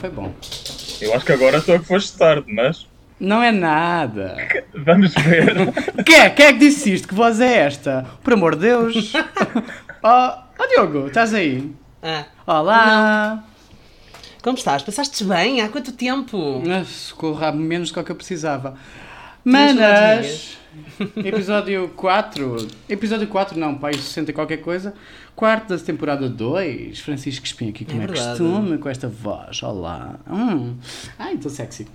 foi bom. Eu acho que agora só que foste tarde, mas Não é nada. vamos ver. Quem é? Quem é que disse isto? Que voz é esta? Por amor de Deus. oh, oh, Diogo, estás aí? Ah, Olá. como estás? Passaste bem? Há quanto tempo? Ah, Socorro, há menos do que eu precisava. Manas, episódio 4. Episódio 4, não, pai, 60 e qualquer coisa. Quarto da temporada 2. Francisco Espinho aqui, como é, verdade. costume, com esta voz. Olá. Hum. Ai, estou sexy.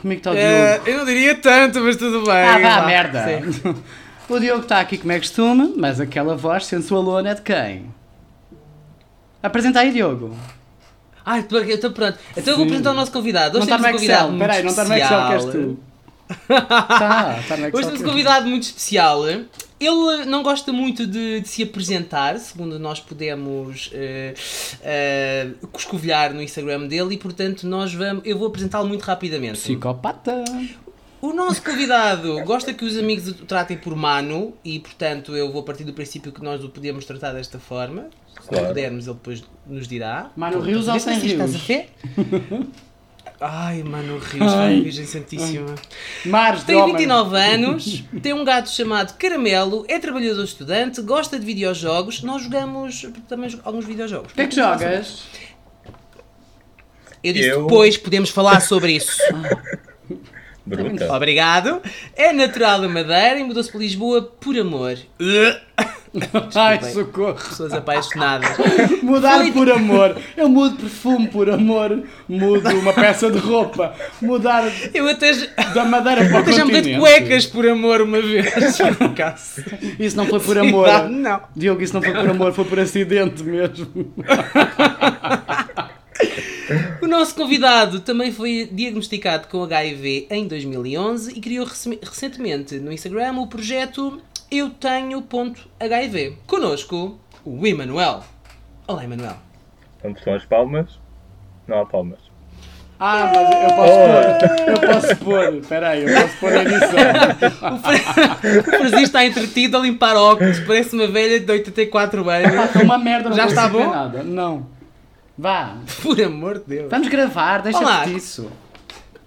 Como é que está o Eh, Diogo? eu não diria tanto, mas tudo bem. Ah, vá, merda. O Diogo está aqui como é costume, mas aquela voz sensualona é de quem? Apresenta aí, Diogo. Ai, eu estou pronto. Então eu vou apresentar o nosso convidado. Não Hoje está no Excel. muito Espera aí, não está no Excel que és tu. Está, está no Excel. Hoje temos um tu. convidado muito especial. Ele não gosta muito de, de se apresentar, segundo nós podemos eh, eh, coscovilhar no Instagram dele, e portanto nós vamos, eu vou apresentá-lo muito rapidamente. Psicopata. O nosso convidado gosta que os amigos o tratem por mano e, portanto, eu vou partir do princípio que nós o podemos tratar desta forma. Se Claro. não pudermos, ele depois nos dirá. Mano Rios ou sem se Estás a rios? Ai, mano, Rios, ai, Virgem Santíssima. Mares Tem homem. 29 anos, tem um gato chamado Caramelo, é trabalhador estudante, gosta de videojogos. Nós jogamos também alguns videojogos. O que é que jogas? Eu disse Eu- depois podemos falar sobre isso. Bruta. Obrigado. É natural da Madeira e mudou-se para Lisboa por amor. Ai, socorro. Pessoas apaixonadas. Mudar Foi- por amor. Eu mudo perfume por amor. Mudo uma peça de roupa. Mudar Eu até, da madeira para o até já mudei de cuecas por amor uma vez. Isso não foi por amor. Não, não. Diogo, isso não foi por amor, foi por acidente mesmo. O nosso convidado também foi diagnosticado com HIV em 2011 e criou rece- recentemente no Instagram o projeto Eu Tenho ponto HIV. Conosco, o Emanuel. Olá, Emanuel. Onde estão as palmas? Não há palmas. Ah, mas eu posso pôr. Eu posso pôr. Espera aí, eu posso pôr a edição. O Fra- o Francisco está entretido a limpar óculos, parece uma velha de 84 anos. Uma merda, não Já está bom? nada. Não. Vá. Por amor de Deus. Vamos gravar, deixa-te Olá. disso.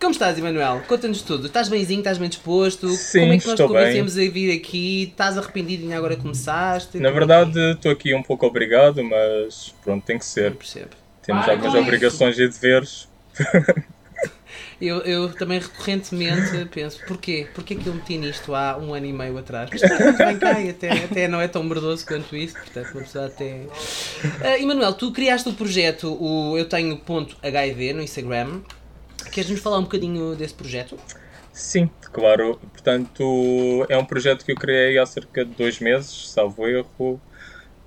Como estás, Emanuel? Conta-nos tudo. Estás benzinho? Estás bem disposto? Sim, Como é que nós te estou bem. convencemos a vir aqui? Estás arrependido em agora começaste? Na verdade, estou aqui um pouco obrigado, mas pronto, tem que Eu ser. percebo. Temos Para algumas com obrigações e deveres. Eu, eu também recorrentemente penso, porquê? Porquê que eu meti nisto há um ano e meio atrás? Mas muito bem cá e até, até não é tão merdoso quanto isso, portanto uma pessoa até... Ah, Emanuel, tu criaste o projeto, o Eu Tenho ponto HIV no Instagram. Queres-nos falar um bocadinho desse projeto? Sim, claro. Portanto, é um projeto que eu criei há cerca de dois meses, salvo erro.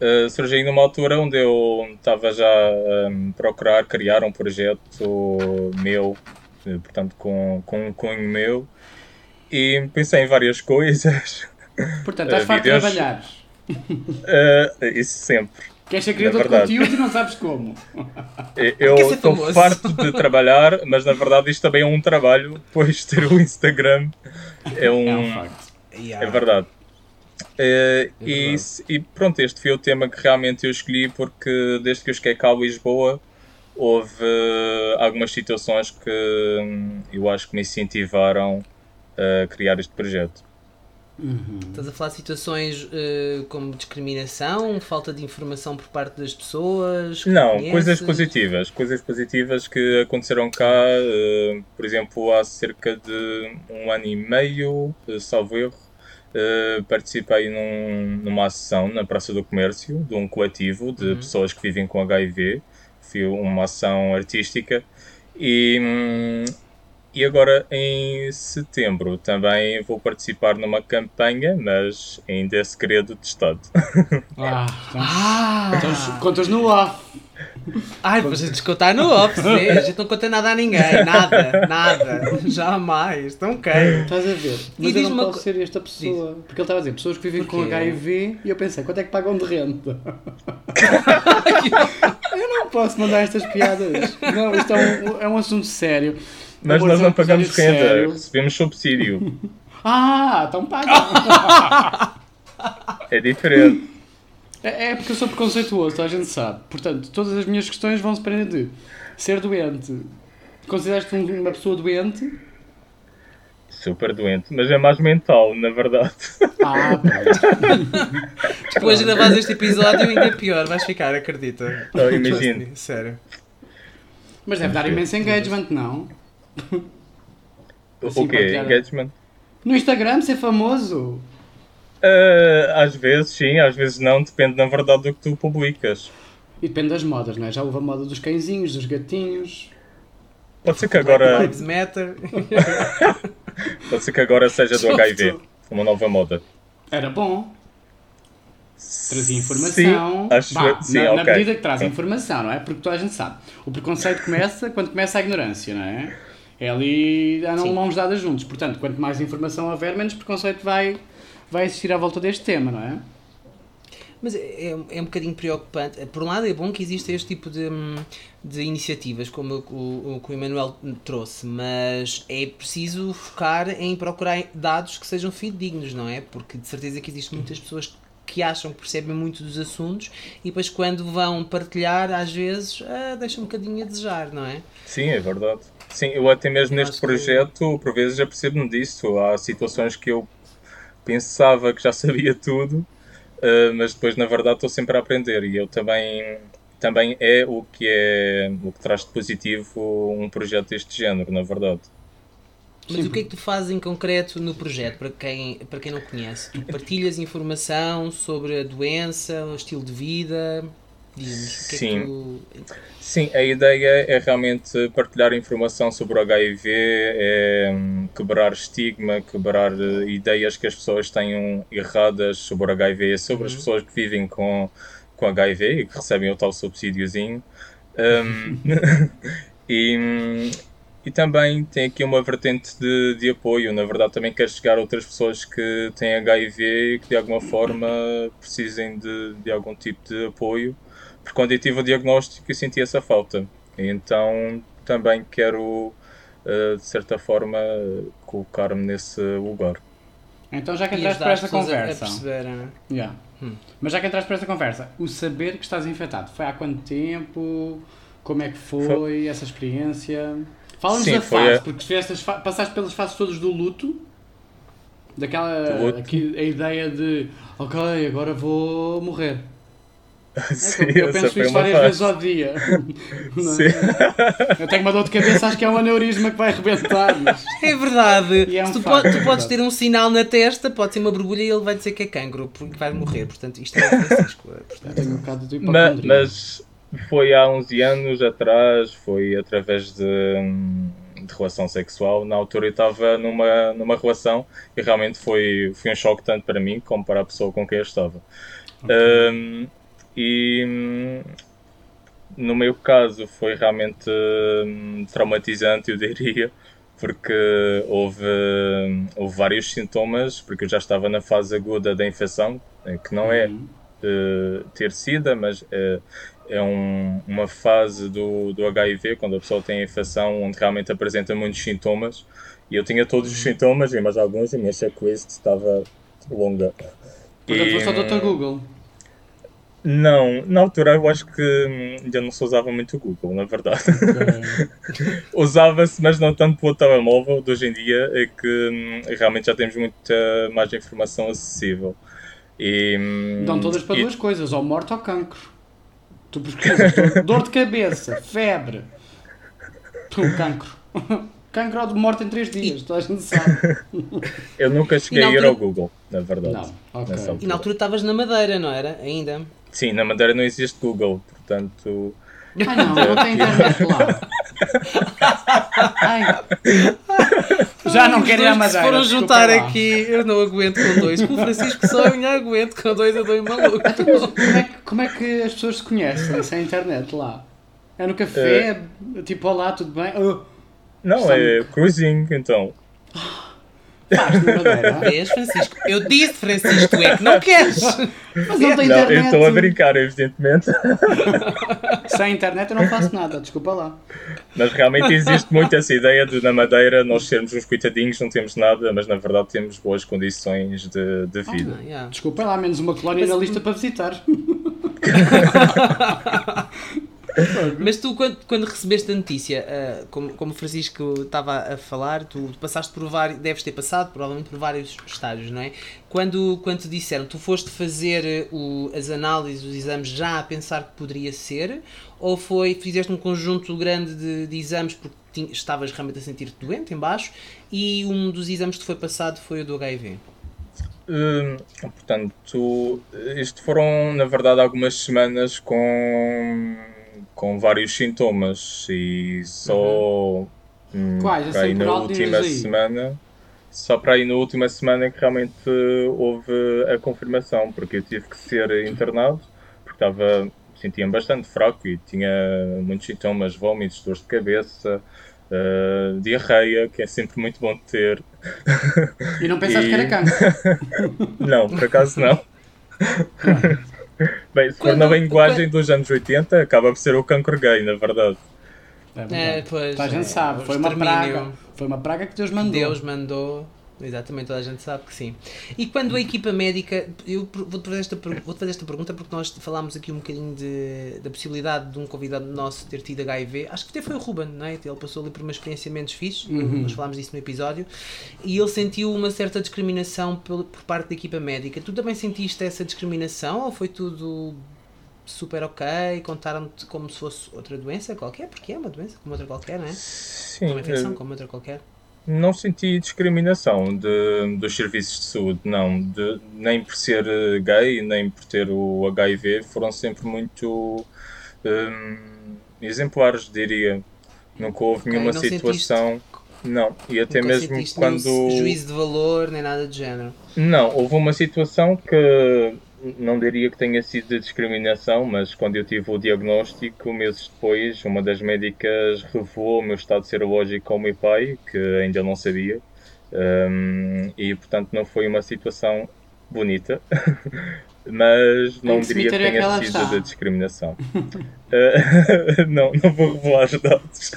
Uh, surgiu numa altura onde eu estava já a um, procurar criar um projeto meu, eh, portanto, com, com um cunho meu. E pensei em várias coisas. Portanto, estás Eh, farto de trabalhar. Uh, isso sempre. Queres ser criador de verdade. conteúdo e não sabes como. Eu estou farto de trabalhar, mas na verdade isto também é um trabalho, pois ter o Instagram é um, É um facto. É verdade. Eh, É e, verdade. se- e pronto, este foi o tema que realmente eu escolhi porque desde que eu cheguei cá a Lisboa houve eh, algumas situações que hum, eu acho que me incentivaram a criar este projeto. Estás a falar de situações eh, como discriminação, falta de informação por parte das pessoas? Não, conheces? coisas positivas. Coisas positivas que aconteceram cá, eh, por exemplo, há cerca de um ano e meio, eh, salvo erro, eh, participei num- numa ação na Praça do Comércio de um coletivo de Uhum. pessoas que vivem com HIV. Foi uma ação artística. E, hum, e agora em setembro também vou participar numa campanha, mas ainda é segredo de Estado. Ah, então, Ah! então contas no off. Ai, depois a descontar no off, vê? a gente não conta nada a ninguém, nada, nada, jamais, então ok. Estás a ver? E Mas eu diz-me não posso co- ser esta pessoa. Porque ele estava a dizer pessoas que vivem com? HIV e eu pensei, quanto é que pagam de renda? eu não posso mandar estas piadas. Não, isto é um, é um assunto sério. Mas nós não pagamos renda, sério. recebemos subsídio. Ah, então paga. É diferente. É, é porque eu sou preconceituoso, a gente sabe. Portanto, todas as minhas questões vão se prender de Ser doente. Consideras-te um- uma pessoa doente? Super doente, mas é mais mental, na verdade. Ah. Depois de gravares este episódio, ainda pior, vais ficar, acredita. Oh, imagino. Sério. Mas deve dar imenso engagement, não? Assim, o quê? partilhar- Engagement? No Instagram, ser famoso. Ah, às vezes sim, às vezes não, depende na verdade do que tu publicas. E depende das modas, não é? Já houve a moda dos cãezinhos, dos gatinhos. Pode ser que agora, Lives Matter. pode ser que agora seja do HIV, uma nova moda. Era bom. Trazia informação. Sim, acho Bah, sim, na, na ok. medida que traz informação, não é? Porque toda a gente sabe. O preconceito começa quando começa a ignorância, não é? É ali, andam mãos dadas juntos. Portanto, quanto mais informação houver, menos preconceito vai, vai existir à volta deste tema, não é? Mas é, é um bocadinho preocupante. Por um lado, é bom que exista este tipo de, hum, de iniciativas, como o, o, o que o Emanuel trouxe, mas é preciso focar em procurar dados que sejam fidedignos, não é? Porque de certeza que existem muitas pessoas que acham que percebem muito dos assuntos e depois, quando vão partilhar, às vezes ah, deixam um bocadinho a desejar, não é? Sim, é verdade. Sim, eu até mesmo neste que- projeto, por vezes, já percebo-me disso. Há situações que eu pensava que já sabia tudo, eh, mas depois, na verdade, estou sempre a aprender. E eu também, também é o que é o que traz de positivo um projeto deste género, na verdade. Mas o que é que tu fazes em concreto no projeto, para quem, para quem não conhece? Tu partilhas informação sobre a doença, o estilo de vida? Diz-nos, o que é Sim. que tu... Sim, a ideia é realmente partilhar informação sobre o HIV, é hum, quebrar estigma, quebrar eh, ideias que as pessoas tenham erradas sobre o HIV, sobre as pessoas que vivem com, com HIV e que recebem o tal subsídiozinho. Hum, e, e também tem aqui uma vertente de, de apoio. Na verdade, também quero chegar a outras pessoas que têm HIV e que de alguma forma precisem de, de algum tipo de apoio porque quando eu tive o diagnóstico eu senti essa falta. Então também quero, eh, de certa forma, colocar-me nesse lugar. Então já que entraste para esta pessoas a- conversa. perceber, é? Yeah. Hum. Mas já que entraste para esta conversa, o saber que estás infectado foi há quanto tempo? Como é que foi essa experiência? Fala-nos da foi fase, a- porque fa- passaste pelas fases todas do luto, daquela Do luto. aqui, a ideia de ok, agora vou morrer. É Sim, eu, penso isto várias vezes ao dia. Não é? Eu tenho uma dor de cabeça, acho que é um aneurisma que vai arrebentar. Mas... É verdade. É um Se tu, po- tu é podes ter um sinal na testa, pode ser uma borbulha e ele vai dizer que é cancro, porque vai morrer. Portanto, isto é Francisco. Portanto, Tenho um bocado de Ma- hipocondria. Mas foi há 11 anos atrás, foi através de, de relação sexual. Na altura eu estava numa, numa relação e realmente foi, foi um choque tanto para mim como para a pessoa com quem eu estava. Hum, e hum, no meu caso foi realmente hum, traumatizante, eu diria, porque houve, hum, houve vários sintomas, porque eu já estava na fase aguda da infecção, eh, que não é Uhum. eh, ter SIDA, mas eh, é um- uma fase do, do HIV, quando a pessoa tem a infecção, onde realmente apresenta muitos sintomas. E eu tinha todos os sintomas, e mais alguns, e a minha checklist estava longa. Portanto, E, foste ao Dr. Google. Não, na altura eu acho que hum, ainda não se usava muito o Google, na verdade. Usava-se, mas não tanto pelo telemóvel de hoje em dia, é que hum, realmente já temos muita mais informação acessível. E, hum, Dão todas para e- duas coisas, ou morte ou cancro. Tu pesquisas dor, dor de cabeça, febre. Pum, cancro. Cancro ou de morte em 3 dias, toda a gente sabe. Eu nunca cheguei na a ir altura- ao Google, na verdade. Não, ok. Nessa altura. e na altura estavas na Madeira, não era? Ainda. Sim, na Madeira não existe Google, portanto. Ai não, não tem internet lá. Ai. Já não quero ir à que se Madeira. foram juntar lá. aqui, eu não aguento com dois. Com o Francisco sonha, aguento com dois, eu dou maluco. Como é, que, como é que as pessoas se conhecem sem internet lá? É no café? Tipo, olá, tudo bem? Oh, Não, é cruising, então. Faz na Madeira. Vês, Francisco? Eu disse, Francisco, tu é que não queres. Mas não tem Não, eu internet. estou a brincar, evidentemente. Sem internet eu não faço nada, desculpa lá. Mas realmente existe muito essa ideia de na Madeira nós sermos uns coitadinhos, não temos nada, mas na verdade temos boas condições de, de vida. Ah, yeah. Desculpa lá, menos uma colónia na lista para visitar. Mas tu, quando, quando recebeste a notícia, uh, como, como o Francisco estava a falar, tu passaste por vários, deves ter passado provavelmente por vários estágios, não é? Quando, quando te disseram, tu foste fazer o, as análises, os exames já a pensar que poderia ser, ou foi, fizeste um conjunto grande de, de exames porque estavas realmente a sentir-te doente em baixo e um dos exames que te foi passado foi o do HIV? Hum, portanto, isto foram na verdade algumas semanas com, com vários sintomas e só uhum. hum, Quais? para aí na última semana só para aí na última semana que realmente houve a confirmação, porque eu tive que ser internado porque estava sentia-me bastante fraco e tinha muitos sintomas, vômitos, dores de cabeça, uh, diarreia, que é sempre muito bom de ter. E não pensaste e... que era cancro? não, por acaso não. Bem, se for na linguagem dos anos 80, acaba por ser o cancro gay, na verdade. É, pois, a gente é, sabe, foi uma praga. Foi uma praga que Deus mandou. Deus mandou Exatamente, toda a gente sabe que sim. E quando a equipa médica, eu vou-te fazer esta, vou fazer esta pergunta porque nós falámos aqui um bocadinho de, da possibilidade de um convidado nosso ter tido HIV, acho que até foi o Ruben, não é? Ele passou ali por uma experiência menos fixe, uhum. nós falámos disso no episódio, e ele sentiu uma certa discriminação por, por parte da equipa médica. Tu também sentiste essa discriminação ou foi tudo super ok, contaram-te como se fosse outra doença qualquer, porque é uma doença como outra qualquer, não é? Sim. Uma infecção como outra qualquer não senti discriminação de, dos serviços de saúde, não. De, nem por ser eh, gay, nem por ter o HIV, foram sempre muito um, exemplares, diria. Nunca houve okay, nenhuma situação. Sentiste... Não, e até Nunca mesmo quando. juízo de valor, nem nada do género. Não, houve uma situação que não diria que tenha sido de discriminação, mas quando eu tive o diagnóstico, meses depois, uma das médicas revelou o meu estado serológico ao meu pai, que ainda não sabia, um, e portanto não foi uma situação bonita, mas não diria que é tenha sido está? de discriminação. uh, não, não vou revelar os dados.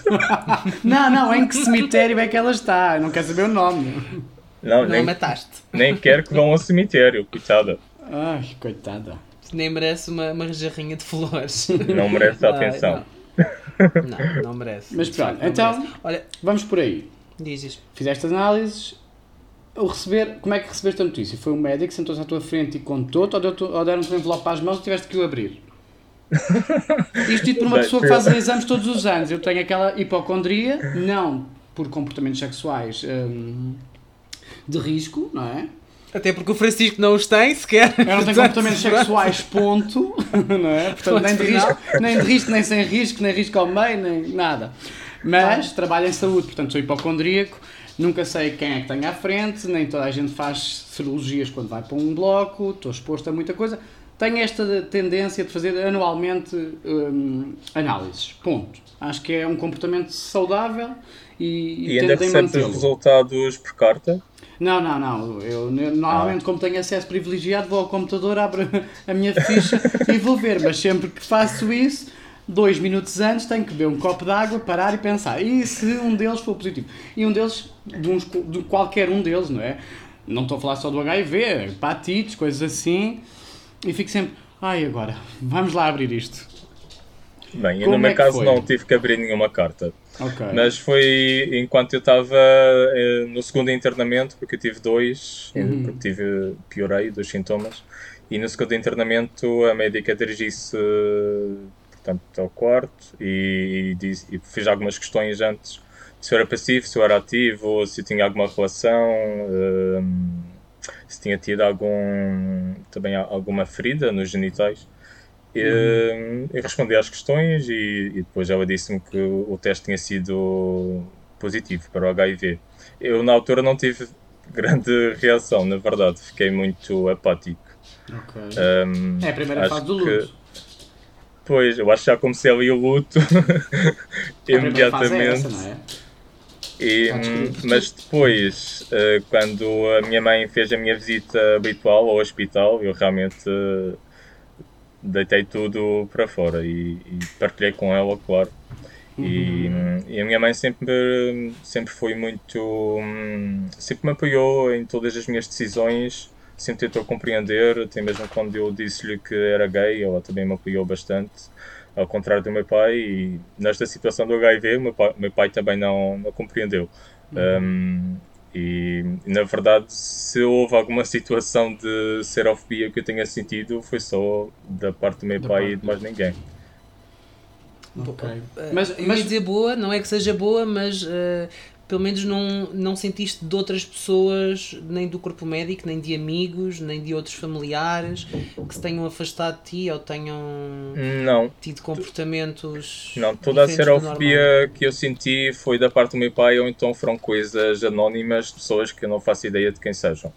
não, não, em que cemitério é que ela está? não quero saber o nome. Não, não nem, mataste. Nem quero que vão ao cemitério, coitada. Ai, coitada. Nem merece uma, uma jarrinha de flores. Não merece a atenção. Não. não, não merece. Mas pronto, então, Olha, vamos por aí. Dizes. Fizeste análises, o receber, como é que recebeste a notícia? Foi um médico que sentou-se à tua frente e contou-te ou, ou deram-te um envelope às mãos e tiveste que o abrir? Isto dito por uma pessoa que faz exames todos os anos. Eu tenho aquela hipocondria, não por comportamentos sexuais hum, de risco, não é? Até porque o Francisco não os tem sequer. Eu não tenho comportamentos sexuais, ponto. Não é? Portanto, nem de, risco, nem de risco, nem sem risco, nem risco ao meio, nem nada. Mas trabalho em saúde, portanto sou hipocondríaco, nunca sei quem é que tenho à frente, nem toda a gente faz serologias quando vai para um bloco, estou exposto a muita coisa. Tenho esta tendência de fazer anualmente hum, análises, ponto. Acho que é um comportamento saudável e, e, e ainda recebes os resultados por carta? Não, não, não. Eu normalmente, ah. como tenho acesso privilegiado, vou ao computador, abro a minha ficha e vou ver. Mas sempre que faço isso, dois minutos antes, tenho que beber um copo de água, parar e pensar. E se um deles for positivo? E um deles, de, uns, de qualquer um deles, não é? Não estou a falar só do HIV, hepatites, coisas assim. E fico sempre, ai agora, vamos lá abrir isto. Bem, eu no meu é caso não tive que abrir nenhuma carta. Okay. Mas foi enquanto eu estava eh, no segundo internamento, porque eu tive dois, uhum. porque tive, piorei dos sintomas, e no segundo internamento a médica dirigiu-se portanto, ao quarto e, e, e, fiz algumas questões antes se eu era passivo, se eu era ativo, se eu tinha alguma relação, um, eh, se tinha tido algum, também alguma ferida nos genitais. E, uhum. Eu respondi às questões e, e depois ela disse-me que o teste tinha sido positivo para o HIV. Eu, na altura, não tive grande reação, na verdade, fiquei muito apático. Okay. Um, é a primeira fase do luto. Que, pois, eu acho que já comecei ali o luto imediatamente. É não é? E, mas depois, uh, quando a minha mãe fez a minha visita habitual ao hospital, eu realmente deitei tudo para fora e, e partilhei com ela, claro. Uhum. E, e, a minha mãe sempre, sempre foi muito. sempre me apoiou em todas as minhas decisões, sempre tentou compreender, até mesmo quando eu disse-lhe que era gay, ela também me apoiou bastante. ao contrário do meu pai, e nesta situação do HIV, meu pai, meu pai também não, não compreendeu. Uhum. Um, e na verdade, se houve alguma situação de serofobia que eu tenha sentido, foi só da parte do meu da pai parte. e de mais ninguém. Okay. Mas, eu mas... ia dizer boa, não é que seja boa, mas uh, pelo menos não, não sentiste de outras pessoas, nem do corpo médico, nem de amigos, nem de outros familiares que se tenham afastado de ti ou tenham não. tido comportamentos. Não, toda a serofobia que eu senti foi da parte do meu pai, ou então foram coisas anónimas de pessoas que eu não faço ideia de quem sejam.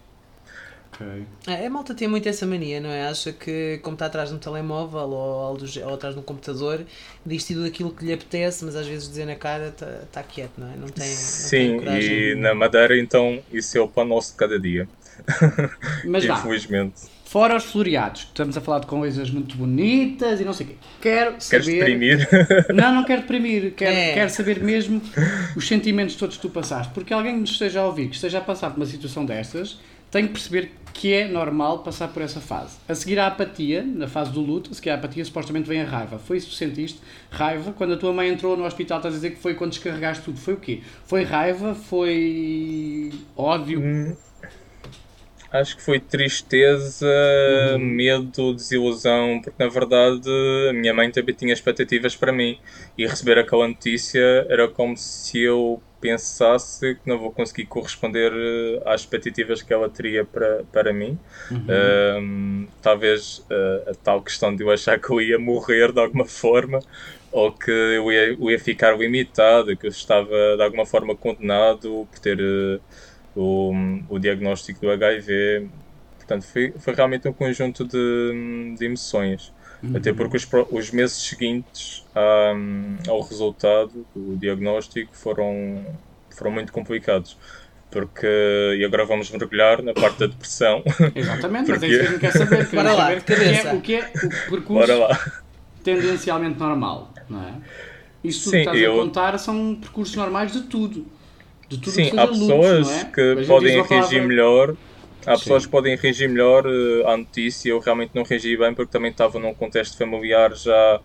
Okay. É, a malta tem muito essa mania, não é? Acha que, como está atrás de um telemóvel ou, ou atrás de um computador, diz tudo aquilo que lhe apetece, mas às vezes dizer na cara está tá quieto, não é? Não tem, Sim, não tem e na Madeira, então, isso é o pão nosso de cada dia. Mas Infelizmente. Fora os floreados, estamos a falar de coisas muito bonitas e não sei o quê. Quero saber. Queres deprimir? Não, não quero deprimir. Quero, é. quero saber mesmo os sentimentos todos que tu passaste. Porque alguém nos esteja a ouvir, que esteja a passar por uma situação destas, tem que perceber que é normal passar por essa fase. A seguir à apatia, na fase do luto, a seguir à apatia supostamente vem a raiva. Foi isso que sentiste? Raiva? Quando a tua mãe entrou no hospital, estás a dizer que foi quando descarregaste tudo. Foi o quê? Foi raiva? Foi ódio? Hum, acho que foi tristeza, uhum. medo, desilusão, porque na verdade a minha mãe também tinha expectativas para mim e receber aquela notícia era como se eu pensasse que não vou conseguir corresponder eh, às expectativas que ela teria para, para mim. Uhum. Um, talvez uh, a tal questão de eu achar que eu ia morrer de alguma forma ou que eu ia, eu ia ficar limitado, que eu estava de alguma forma condenado por ter uh, o, o diagnóstico do HIV. Portanto, foi, foi realmente um conjunto de, de emoções. Uhum. Até porque os, os meses seguintes um, ao resultado do diagnóstico foram, foram muito complicados. Porque, e agora vamos mergulhar na parte da depressão. Exatamente, porque... mas é isso que a gente quer saber. Bora lá, saber cabeça. O que, é, o que é o percurso tendencialmente normal, não é? Isso Sim, que estás eu... a contar são percursos normais de tudo. De tudo Sim, há pessoas é? que podem reagir melhor Há pessoas Sim. que podem reagir melhor uh, à notícia, eu realmente não reagi bem porque também estava num contexto familiar já,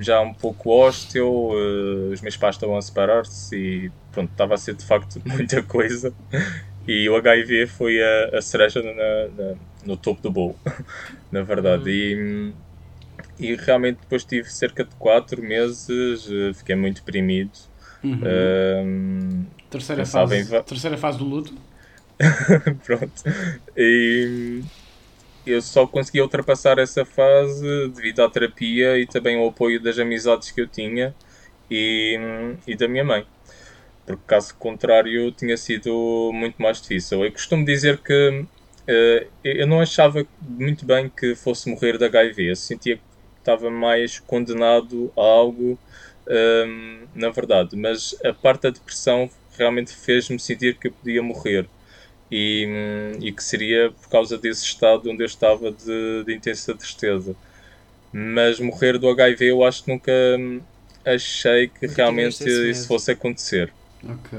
já um pouco hostil, uh, os meus pais estavam a separar-se e pronto, estava a ser de facto muita coisa e o HIV foi a, a cereja na, na, no topo do bolo, na verdade. Uhum. E, e realmente depois tive cerca de 4 meses, uh, fiquei muito deprimido. Uhum. terceira, fase, em... terceira fase do luto? Pronto. E eu só consegui ultrapassar essa fase devido à terapia e também ao apoio das amizades que eu tinha e, e da minha mãe. Porque caso contrário tinha sido muito mais difícil. Eu costumo dizer que uh, eu não achava muito bem que fosse morrer de HIV. Eu sentia que estava mais condenado a algo, um, ehm, na verdade. Mas a parte da depressão realmente fez-me sentir que eu podia morrer e, e que seria por causa desse estado onde eu estava de, de intensa tristeza. Mas morrer do HIV eu acho que nunca achei que realmente isso fosse acontecer. Ok.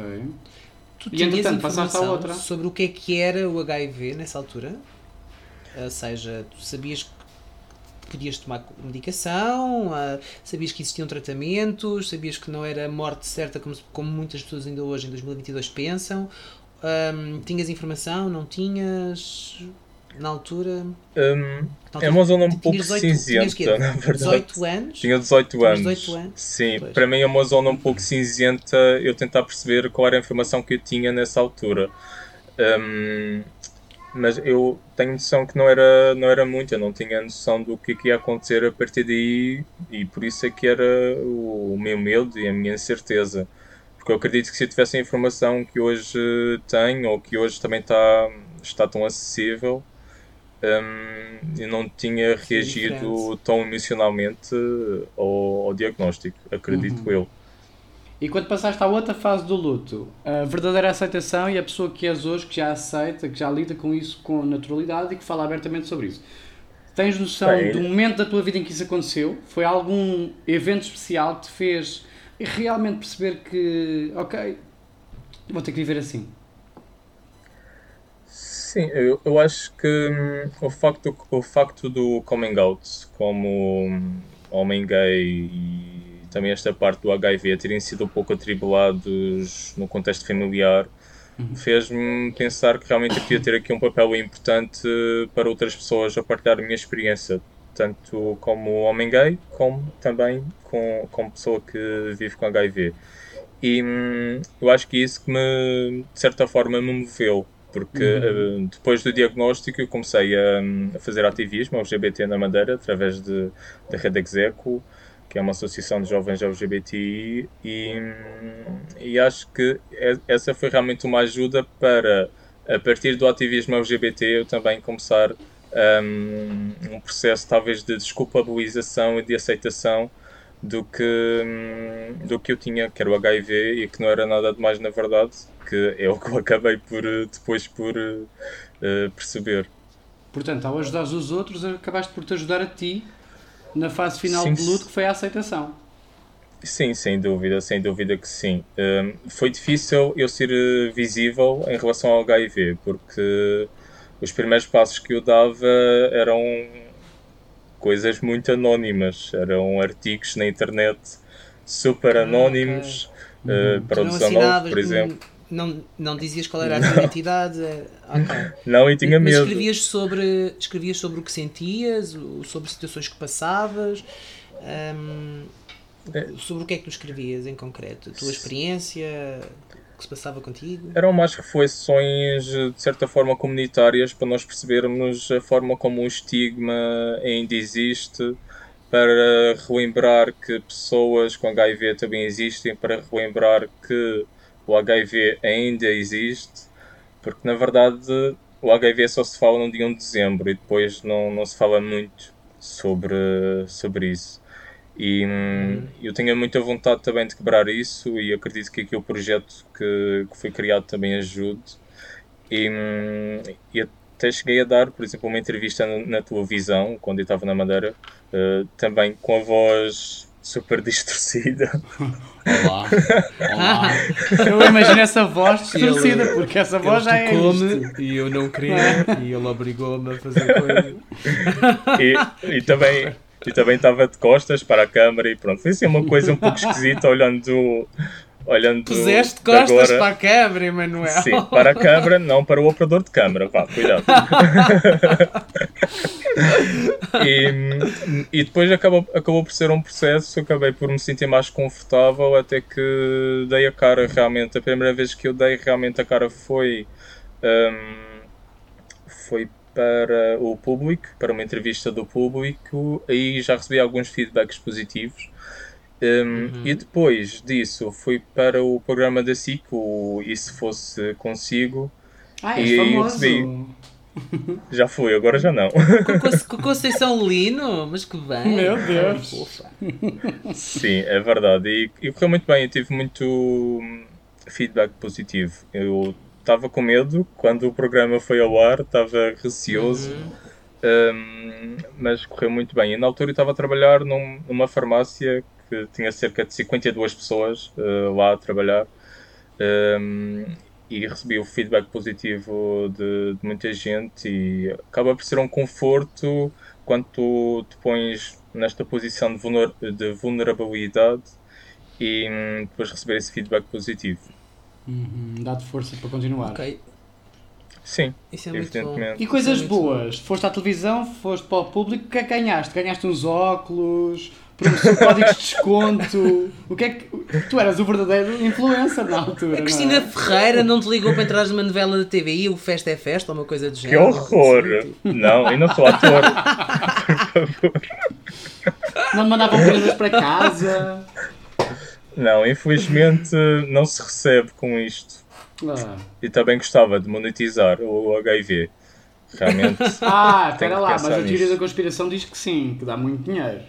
Tu e entretanto passaste a outra. Sobre o que é que era o HIV nessa altura? Ou seja, tu sabias que podias tomar medicação, uh, sabias que existiam tratamentos, sabias que não era morte certa como, como muitas pessoas ainda hoje em 2022 pensam, um, tinhas informação? Não tinhas? Na altura? Um, é uma zona um pouco 18, cinzenta, na verdade. 18 anos? Tinha 18 anos. 18 anos. Sim, pois. para mim é uma zona um pouco cinzenta eu tentar perceber qual era a informação que eu tinha nessa altura. Um, mas eu tenho noção que não era, não era muito, eu não tinha noção do que, que ia acontecer a partir daí e por isso é que era o, o meu medo e a minha incerteza. Porque eu acredito que se eu tivesse a informação que hoje tenho, ou que hoje também está, está tão acessível, um, eu não tinha reagido tão emocionalmente ao, ao diagnóstico, acredito uhum. eu. E quando passaste à outra fase do luto, a verdadeira aceitação e a pessoa que és hoje, que já aceita, que já lida com isso com naturalidade e que fala abertamente sobre isso. Tens noção do momento da tua vida em que isso aconteceu? Foi algum evento especial que te fez e realmente perceber que, ok, vou ter que viver assim. Sim, eu, eu acho que hum, o, facto, o facto do coming out como, homem gay e também esta parte do HIV terem sido um pouco atribulados no contexto familiar uhum. fez-me pensar que realmente eu podia ter aqui um papel importante para outras pessoas a partilhar a minha experiência, tanto como homem gay, como também com, como pessoa que vive com HIV. E hum, eu acho que isso que me, de certa forma, me moveu porque uhum. uh, depois do diagnóstico eu comecei a, a, fazer ativismo LGBT na Madeira através de, da Rede Execo, que é uma associação de jovens LGBTI, e, e acho que essa foi realmente uma ajuda para, a partir do ativismo LGBT, eu também começar um, um processo talvez de desculpabilização e de aceitação do que, do que eu tinha, que era o HIV e que não era nada de mais na verdade, que é o que eu acabei por depois por uh, perceber. Portanto, ao ajudar os outros, acabaste por te ajudar a ti na fase final sim, do luto, que foi a aceitação. Sim, sem dúvida, sem dúvida que sim. Um, foi difícil eu ser eh, visível em relação ao HIV, porque os primeiros passos que eu dava eram coisas muito anónimas. Eram artigos na internet super ah, anónimos okay. uh, para o 19, por exemplo. Não, não dizias qual era a tua identidade? Eh, okay. Não, e tinha medo. Mas escrevias sobre, escrevias sobre o que sentias, sobre situações que passavas. Um, é. sobre o que é que tu escrevias em concreto? A tua experiência? Que se passava contigo? Eram mais reflexões, de certa forma, comunitárias para nós percebermos a forma como o estigma ainda existe, para relembrar que pessoas com HIV também existem, para relembrar que o HIV ainda existe, porque na verdade o HIV só se fala no dia 1 de dezembro e depois não, não se fala muito sobre, sobre isso. E hum, eu tenho muita vontade também de quebrar isso e acredito que aqui o projeto que, que foi criado também ajude. E, hum, e até cheguei a dar, por exemplo, uma entrevista na, na tua visão, quando eu estava na Madeira, uh, também com a voz super distorcida. Olá, olá. Eu imagino essa voz distorcida, ele, porque essa voz já é. Isto. E eu não queria, e ele obrigou-me a fazer coisa. E, e também e também estava de costas para a câmara e pronto. Foi assim uma coisa um pouco esquisita olhando. olhando Puseste costas agora. para a câmara, Emanuel. Sim, para a câmara, não para o operador de câmara. Vá, cuidado. e, e depois acabou, acabou por ser um processo, acabei por me sentir mais confortável até que dei a cara realmente. A primeira vez que eu dei realmente a cara foi. Um, foi para o público, para uma entrevista do público, aí já recebi alguns feedbacks positivos. Um, uhum. E depois disso fui para o programa da SIC, o E Se Fosse Consigo. Ah, e famoso. recebi. Já fui, agora já não. Com Conceição Lino? Mas que bem! Meu Deus! Sim, é verdade. E, e correu muito bem, eu tive muito feedback positivo. Eu estava com medo quando o programa foi ao ar, estava receoso, uhum. um, mas correu muito bem. E na altura eu estava a trabalhar num, numa farmácia que tinha cerca de 52 pessoas uh, lá a trabalhar um, e recebi o feedback positivo de, de, muita gente e acaba por ser um conforto quando tu te pões nesta posição de, vulner de vulnerabilidade e um, depois receber esse feedback positivo. Uhum, Dá-te força para continuar. Ok. Sim, Isso é evidentemente. E coisas é boas? Bom. Foste à televisão, foste para o público, o que é que ganhaste? Ganhaste uns óculos, códigos de desconto. O que é que. Tu eras o verdadeiro influencer na altura. A Cristina é? Ferreira não te ligou para entrar numa novela da TVI, o Festa é Festa, ou uma coisa do género? Que horror! Não, eu não sou ator. Por favor. Não mandavam coisas para casa. Não, infelizmente não se recebe com isto. Ah. E também gostava de monetizar o HIV. Realmente. ah, espera lá, mas a teoria nisto. da conspiração diz que sim, que dá muito dinheiro.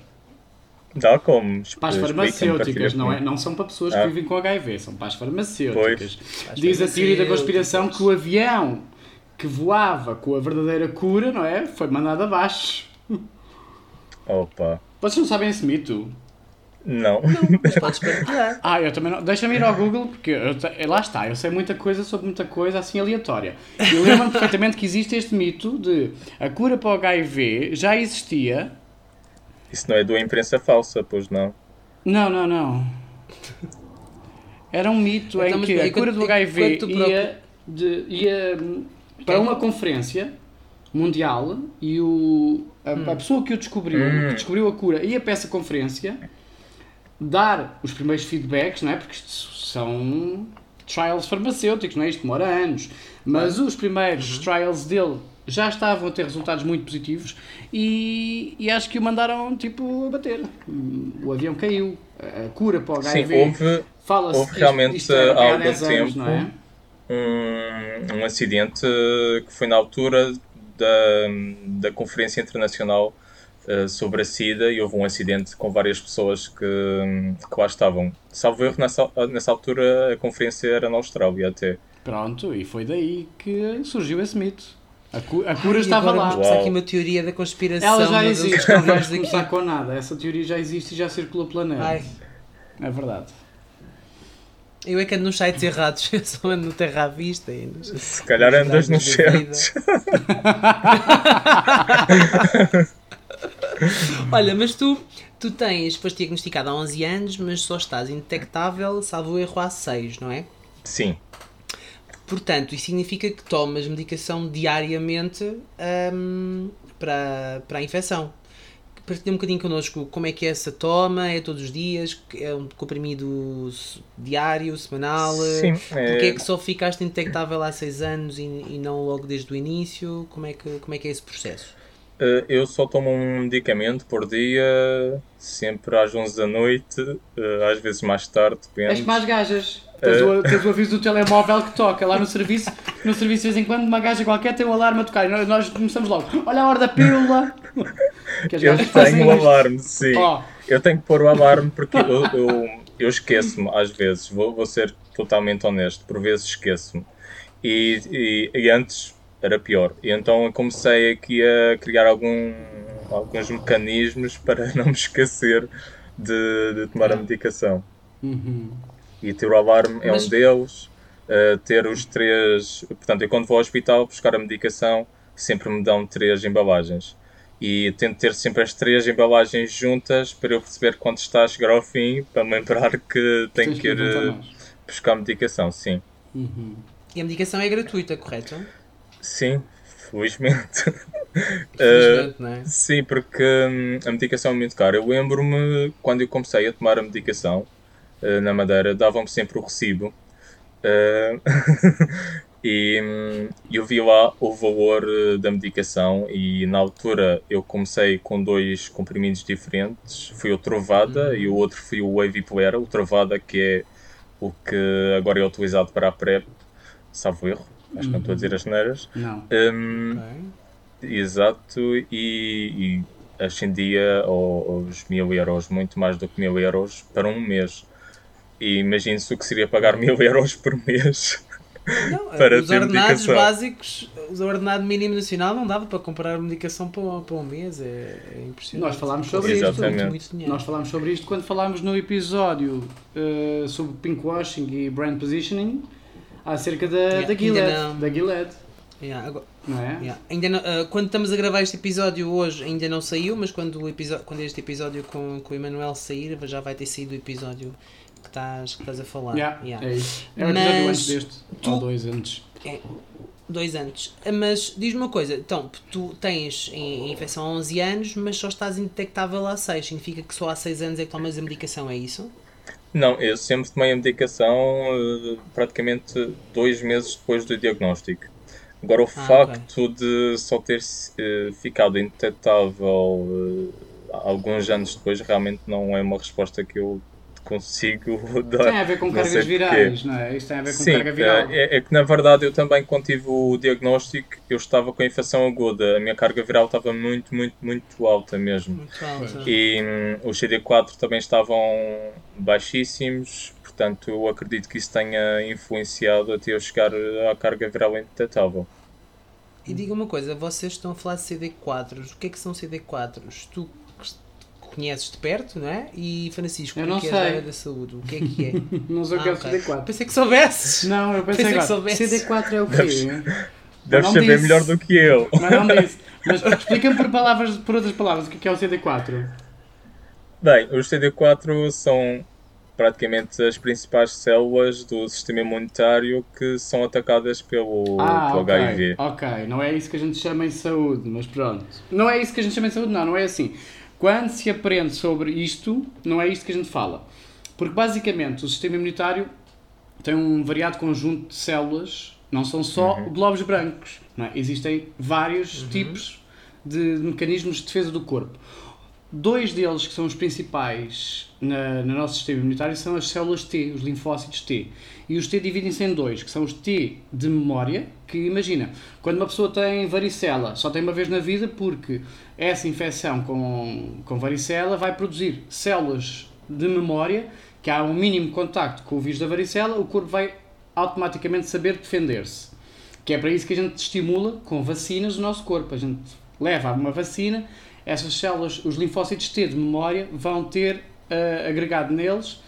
Dá como? Para as farmacêuticas, não, é, não são para pessoas ah. que vivem com HIV, são para as farmacêuticas. Pois. Diz a teoria da conspiração que o avião que voava com a verdadeira cura, não é? Foi mandado abaixo. Opa. Vocês não sabem esse mito? Não. Não, mas podes partilhar. ah, eu também não. Deixa-me ir ao Google, porque eu, lá está, eu sei muita coisa sobre muita coisa assim aleatória. Eu lembro-me perfeitamente que existe este mito de a cura para o HIV já existia Isso não é do imprensa falsa, pois não? Não, não, não. Era um mito Então, em que a cura do HIV ia, de- ia para uma conferência mundial e o, a, Hum. a pessoa que o descobriu, Hum. que descobriu a cura, ia para essa conferência dar os primeiros feedbacks, não é? Porque isto são trials farmacêuticos, não é? Isto demora anos. Mas os primeiros Uhum. trials dele já estavam a ter resultados muito positivos e, e acho que o mandaram tipo a bater. O avião caiu, a cura para o Sim, HIV. houve Fala-se houve realmente, isto, isto há algum 10 anos, tempo, é? um, um acidente que foi na altura da, da Conferência Internacional eh, sobre a SIDA e houve um acidente com várias pessoas que, que lá estavam. Salvo erro, nessa, nessa altura a conferência era na Austrália até. Pronto, e foi daí que surgiu esse mito. A, cu- a cura E estava agora lá. Uau. aqui uma teoria da conspiração. Ela já existe, não daqui. começar com nada. Essa teoria já existe e já circula o planeta. Ai, É verdade. eu é que ando nos sites errados, eu só ando no Terra à Vista e nos, Se calhar andas nos certos. Olha, mas tu, tu tens, foste diagnosticado há 11 anos, mas só estás indetectável, salvo erro, há 6, não é? Sim, Portanto, isso significa que tomas medicação diariamente hum, para, para a infecção. Partilha um bocadinho connosco como é que é essa toma, é todos os dias, é um comprimido diário, semanal? sim. Porquê é é- que só ficaste indetectável há 6 anos e, e não logo desde o início? Como é que, como é, que é esse processo? Eh, Eu só tomo um medicamento por dia, sempre às 11 da noite, eh, às vezes mais tarde, És depende. como as gajas. Tens, o, tens o aviso do telemóvel que toca lá no serviço. No serviço, de vez em quando, uma gaja qualquer tem um alarme a tocar. E nós, nós começamos logo. Olha a hora da pílula. Que as Eu tenho o isto. alarme, sim. Ó, Eu tenho que pôr o alarme porque eu, eu, eu esqueço-me às vezes, vou, vou ser totalmente honesto, por vezes esqueço-me. E, e, e antes era pior. E então eu comecei aqui a criar algum, alguns mecanismos para não me esquecer de, de tomar a medicação. Uhum. E ter o alarme é Mas- um deles. Uh, ter os três. Portanto, eu quando vou ao hospital buscar a medicação, sempre me dão três embalagens. E tento ter sempre as três embalagens juntas para eu perceber quando está a chegar ao fim, para me lembrar que tenho Tens que ir mais. buscar medicação. Sim. Uhum. E a medicação é gratuita, correto? Sim, felizmente. Uh, Felizmente, não é? Sim, porque hum, a medicação é muito cara. Eu lembro-me quando eu comecei a tomar a medicação eh, na Madeira, davam-me sempre o recibo. Eh, e hum, eu vi lá o valor da medicação e na altura eu comecei com dois comprimidos diferentes. Foi o Trovada e o outro foi o Wavy Plera. O Trovada que é o que agora é utilizado para a PrEP, salvo erro. Acho que não estou a dizer as neiras. Não. Hum, Ok. Exato, e, e ascendia ao- aos mil euros, muito mais do que mil euros para um mês. E imagine-se o que seria pagar mil euros por mês. Não, Para os ter ordenados medicação. básicos, o ordenado mínimo nacional não dava para comprar medicação para, para um mês, é, é impressionante. Nós falámos sobre Custa isto. muito, Exatamente. muito. Nós falámos sobre isto quando falámos no episódio eh, sobre pinkwashing e brand positioning acerca da, Yeah, da ainda Gilead. não. Da Gilead, Yeah, agora- não é? yeah. Ainda não- ah, quando estamos a gravar este episódio hoje ainda não saiu, mas quando, o episódio, quando este episódio com, com o Emanuel sair já vai ter saído o episódio que estás, que estás a falar. Yeah. É isso. É o episódio antes deste. tu- Ou dois antes. Dois anos. Ah, Mas diz-me uma coisa, então, tu tens em infecção há 11 anos, mas só estás indetectável há 6. Significa que só há 6 anos é que tomas a medicação, é isso? Não, eu sempre tomei a medicação eh, praticamente dois meses depois do diagnóstico. Agora, o Ah, facto de só ter eh, ficado indetetável eh, alguns anos depois realmente não é uma resposta que eu consigo dar. Tem a ver com Não cargas virais, não é? Isto tem a ver com Sim, carga viral. é, é que na verdade eu também, quando tive o diagnóstico, eu estava com a infecção aguda. A minha carga viral estava muito, muito, muito alta mesmo. Muito alta. E hum, os CD4 também estavam baixíssimos, portanto eu acredito que isso tenha influenciado até eu chegar à carga viral indetetável. E diga uma coisa, vocês estão a falar de CD4s. O que é que são CD4s? Tu conheces de perto, não é? E Francisco, Eu tu não que és da sei. área da saúde, o que é que é? Não sei o que é o Ah, ok. CD4. Pensei que soubesses. Não, eu pensei, Pensei que agora. soubesses. CD4 é o quê? Deves não saber disse. melhor do que eu. Mas não disse. Mas explica-me por, palavras, por outras palavras o que é que é o CD4. Bem, os CD4 são praticamente as principais células do sistema imunitário que são atacadas pelo, Ah, pelo ok, HIV. ok. Não é isso que a gente chama em saúde, mas pronto. Não é isso que a gente chama em saúde, não, não é assim. Quando se aprende sobre isto, não é isto que a gente fala. Porque basicamente o sistema imunitário tem um variado conjunto de células, não são só glóbulos brancos. Não é? Existem vários tipos de mecanismos de defesa do corpo. Dois deles que são os principais na, no nosso sistema imunitário são as células T, os linfócitos T. E os T dividem-se em dois, que são os T de memória, que imagina, quando uma pessoa tem varicela, só tem uma vez na vida porque essa infecção com, com varicela vai produzir células de memória, que há um mínimo contacto com o vírus da varicela, o corpo vai automaticamente saber defender-se. Que é para isso que a gente estimula com vacinas o nosso corpo. A gente leva uma vacina, essas células, os linfócitos T de memória, vão ter eh, agregado neles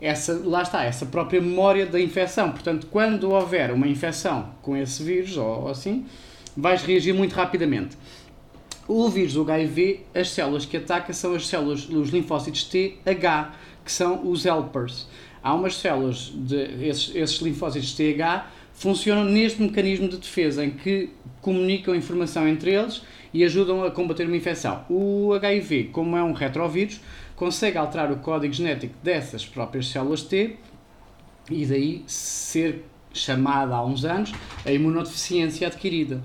essa, lá está, essa própria memória da infecção. Portanto, quando houver uma infecção com esse vírus ou assim, vais reagir muito rapidamente. O vírus do HIV, as células que ataca são as células, os linfócitos TH, que são os helpers. Há umas células, de, esses, esses linfócitos TH funcionam neste mecanismo de defesa em que comunicam informação entre eles e ajudam a combater uma infecção. O HIV, como é um retrovírus, consegue alterar o código genético dessas próprias células T e daí ser chamada há uns anos a imunodeficiência adquirida.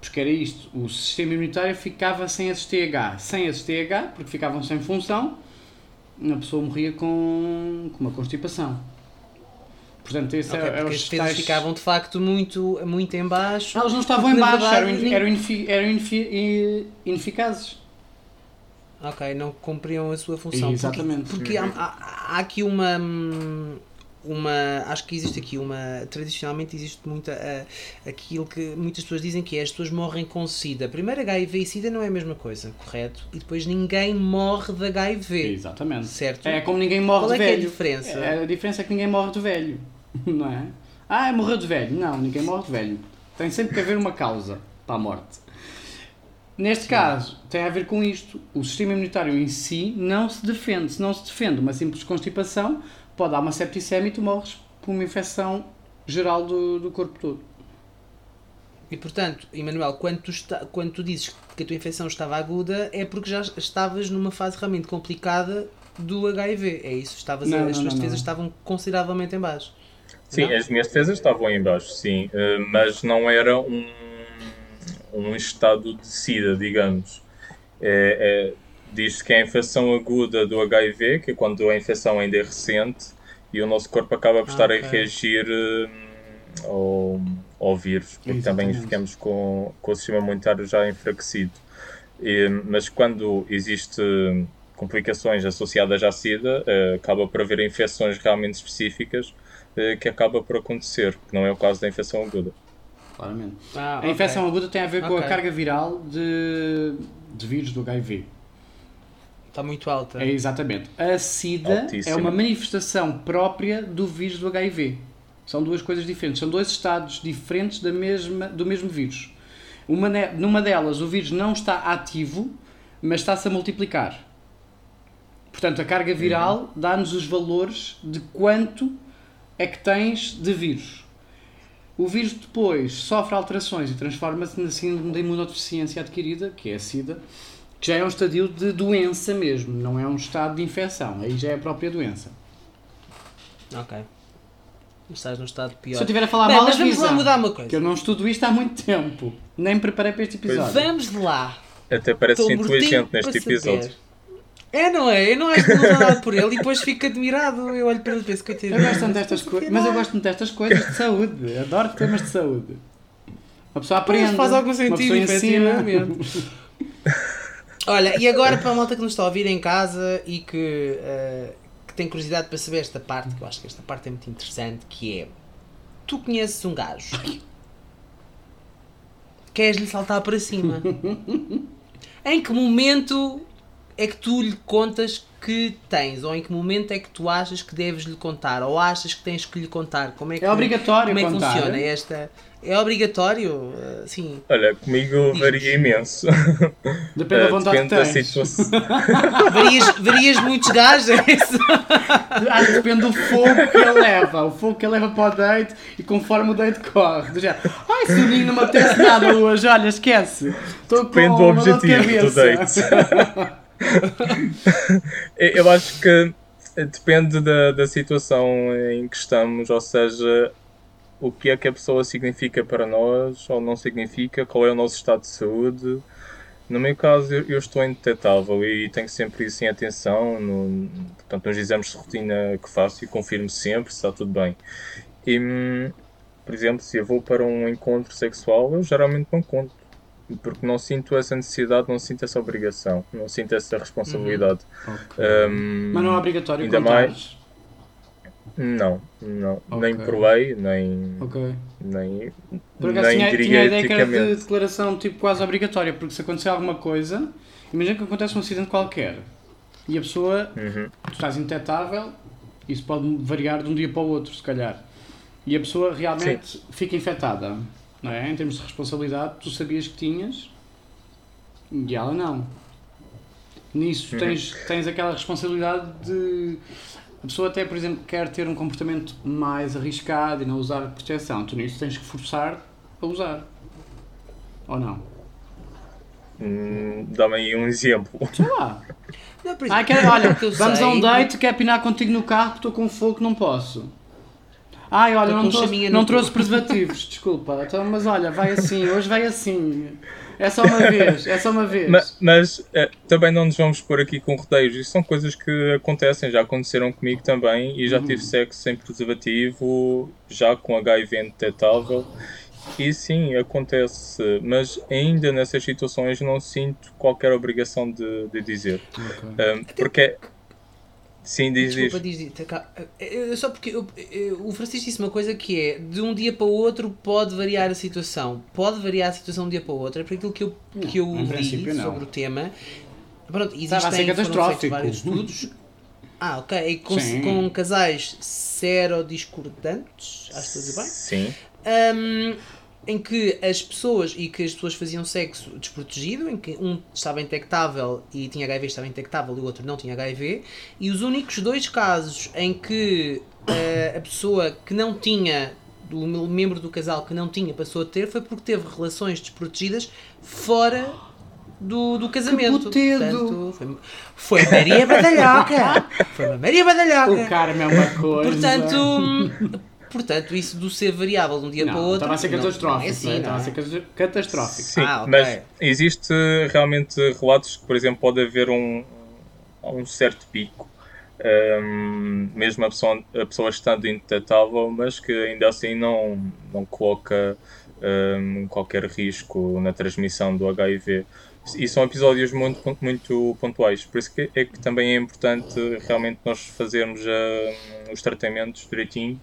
Porque era isto, o sistema imunitário ficava sem esses TH. Sem esses TH, porque ficavam sem função, a pessoa morria com, com uma constipação. Portanto, esse Ok, é, é porque os as defesas tais- ficavam de facto muito, muito em baixo. Elas não estavam Porque, em baixo, eram, in- eram, eram ineficazes. Ok, não cumpriam a sua função. Porque- Exatamente. Porque, há, há- há aqui uma. hum, uma acho que existe aqui uma tradicionalmente existe muita ah, aquilo que muitas pessoas dizem que é as pessoas morrem com SIDA primeiro HIV e SIDA não é a mesma coisa correto e depois ninguém morre de HIV Exatamente. certo É como ninguém morre Qual é de que é a velho. diferença? É, a diferença é que ninguém morre de velho. Não é? Ah, morreu de velho. Não, ninguém morre de velho. Tem sempre que haver uma causa para a morte. Neste caso, tem a ver com isto. O sistema imunitário em si não se defende. Se não se defende uma simples constipação, pode dar uma septicemia e tu morres por uma infecção geral do, do corpo todo. e portanto Emanuel quando tu, está, quando tu dizes que a tua infecção estava aguda é porque já estavas numa fase realmente complicada do HIV é isso estavas Não, a- as tuas defesas estavam consideravelmente em baixo Sim, Não? as minhas defesas estavam em baixo, sim, eh, mas não era um, um estado de SIDA, digamos. É, é, Diz-se que é a infecção aguda do HIV, que é quando a infecção ainda é recente e o nosso corpo acaba por Ah, estar ok. a reagir eh, ao, ao vírus, porque também Exatamente. ficamos com, com o sistema imunitário já enfraquecido. E, mas quando existe complicações associadas à SIDA, eh, acaba por haver infecções realmente específicas que acaba por acontecer, que não é o caso da infecção aguda. Claramente. Ah, A infecção aguda tem a ver com a Ok. carga viral de, de vírus do HIV. está muito alta É exatamente. A SIDA Altíssimo. é uma manifestação própria do vírus do HIV. São duas coisas diferentes. São dois estados diferentes da mesma, do mesmo vírus. Uma, numa delas, o vírus não está ativo, mas está-se a multiplicar. Portanto, a carga viral dá-nos os valores de quanto é que tens de vírus. O vírus depois sofre alterações e transforma-se na síndrome da imunodeficiência adquirida, que é a SIDA, que já é um estadio de doença mesmo, não é um estado de infecção, aí já é a própria doença. ok estás num estado pior Se eu estiver a falar Bem, mal, mas vamos lá mudar uma coisa que eu não estudo isto há muito tempo, nem me preparei para este episódio. vamos de lá Até parece Estou inteligente neste episódio. saber. É, não é? Eu não acho que não dá nada por ele e depois fico admirado. Eu olho para ele e penso que Eu gosto destas coisas, mas eu gosto muito destas coisas de saúde, adoro temas de saúde. Uma pessoa aprende, faz algum sentido, efetivamente. Olha, e agora para a malta que nos está a ouvir em casa e que, eh, que tem curiosidade para saber esta parte, que eu acho que esta parte é muito interessante, que é tu conheces um gajo queres-lhe saltar para cima. em que momento é que tu lhe contas que tens? Ou em que momento é que tu achas que deves lhe contar? Ou achas que tens que lhe contar? Como é, que, É obrigatório como é que contar. funciona esta... É obrigatório? Uh, Sim. Olha, comigo varia imenso. Depende da Eh, vontade depende que da tens. situação. Varias, varias muitos gajos, é isso? Que depende do fogo que ele leva. O fogo que ele leva para o date e conforme o date corre. Do género, ai, Soninho, não me apetece nada hoje, olha, esquece. Estou com Depende do objetivo do cabeça." Eu acho que depende da, da situação em que estamos, ou seja, o que é que a pessoa significa para nós ou não significa, qual é o nosso estado de saúde. No meu caso, eu, eu estou indetetável e tenho sempre isso em atenção, no, portanto, nos exames de rotina que faço e confirmo sempre se está tudo bem. E, hum, por exemplo, se eu vou para um encontro sexual, eu geralmente não conto. Porque não sinto essa necessidade, não sinto essa obrigação, não sinto essa responsabilidade. Hum, Mas não é obrigatório Ainda contares. não, não. Nem Ok. provei, nem, Ok. nem, Por acaso nem tinha, diria tinha a ideia que era de declaração tipo quase obrigatória, porque se acontecer alguma coisa, imagina que acontece um acidente qualquer e a pessoa, Uhum. tu estás indetetável, isso pode variar de um dia para o outro, se calhar, e a pessoa realmente fica infectada, não é? Em termos de responsabilidade, tu sabias que tinhas e ela não. Nisso Uhum. tens, tens aquela responsabilidade de. A pessoa até, por exemplo, quer ter um comportamento mais arriscado e não usar proteção. Tu nisso tens que forçar a usar. Ou não? Hum, Dá-me aí um exemplo. Sei lá. Não, por Ah, exemplo, quer, olha, vamos sei- a um date, quer pinar contigo no carro porque estou com fogo, não posso. Ai, olha, não trouxe, não trouxe preservativos, desculpa. Então, mas olha, vai assim, hoje vai assim. É só uma vez, é só uma vez. Ma- Mas, eh, também não nos vamos pôr aqui com rodeios. Isso são coisas que acontecem, já aconteceram comigo também. E já Uhum. tive sexo sem preservativo, já com HIV indetetável. E sim, acontece. Mas ainda nessas situações não sinto qualquer obrigação de, de dizer. Um, porque. Sim, diz, diz. Desculpa, diz, diz, tá Só porque eu- eu- o Francisco disse uma coisa que é de um dia para o outro pode variar a situação. Pode variar a situação de um dia para o outro. É por aquilo que eu, que eu li não. sobre o tema. Pronto, ser existem foram feitos catastrófico. vários estudos. Ah, ok. E com, com casais serodiscordantes, acho que estou a dizer bem. Sim. Um, em que as pessoas e que as pessoas faziam sexo desprotegido, em que um estava infectável e tinha HIV, estava infectável e o outro não tinha HIV, e os únicos dois casos em que eh, a pessoa que não tinha, o membro do casal que não tinha, passou a ter, foi porque teve relações desprotegidas fora do, do casamento. putedo! Portanto, foi, foi Maria Badalhoca! Foi uma Maria Badalhoca! O karma é uma coisa. Portanto, portanto, isso do ser variável de um dia para o Não, outro. estava a ser não- catastrófico. Não é assim, não é? não Estava a é? ser cata- catastrófico. Sim, Ah, ok. mas existe realmente relatos que, por exemplo, pode haver um, um certo pico, um, mesmo a pessoa, a pessoa estando indetetável, mas que ainda assim não, não coloca um, qualquer risco na transmissão do HIV. E são episódios muito, muito pontuais, por isso que é que também é importante realmente nós fazermos um, os tratamentos direitinhos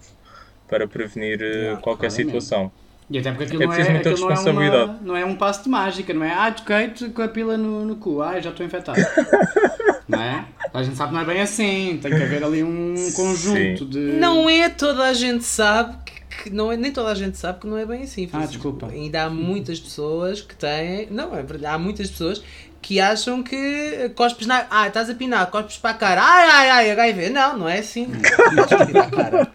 para prevenir Ah, qualquer claramente. situação. E até porque aquilo É não, é, muita aquilo não, é uma, responsabilidade. não é um passo de mágica, não é? Ah, toquei-te com a pila no, no cu, ah, já estou infectado. não é? A gente sabe que não é bem assim, tem que haver ali um conjunto de. Não é toda a gente sabe que, que não é, nem toda a gente sabe que não é bem assim. Francisco. desculpa. Ainda há muitas pessoas que têm. Não, é verdade, há muitas pessoas que acham que cospes na. Ah, estás a pinar, cospes para a cara. Ai, ai, ai, HIV. Não, não é assim. Não podes a cara.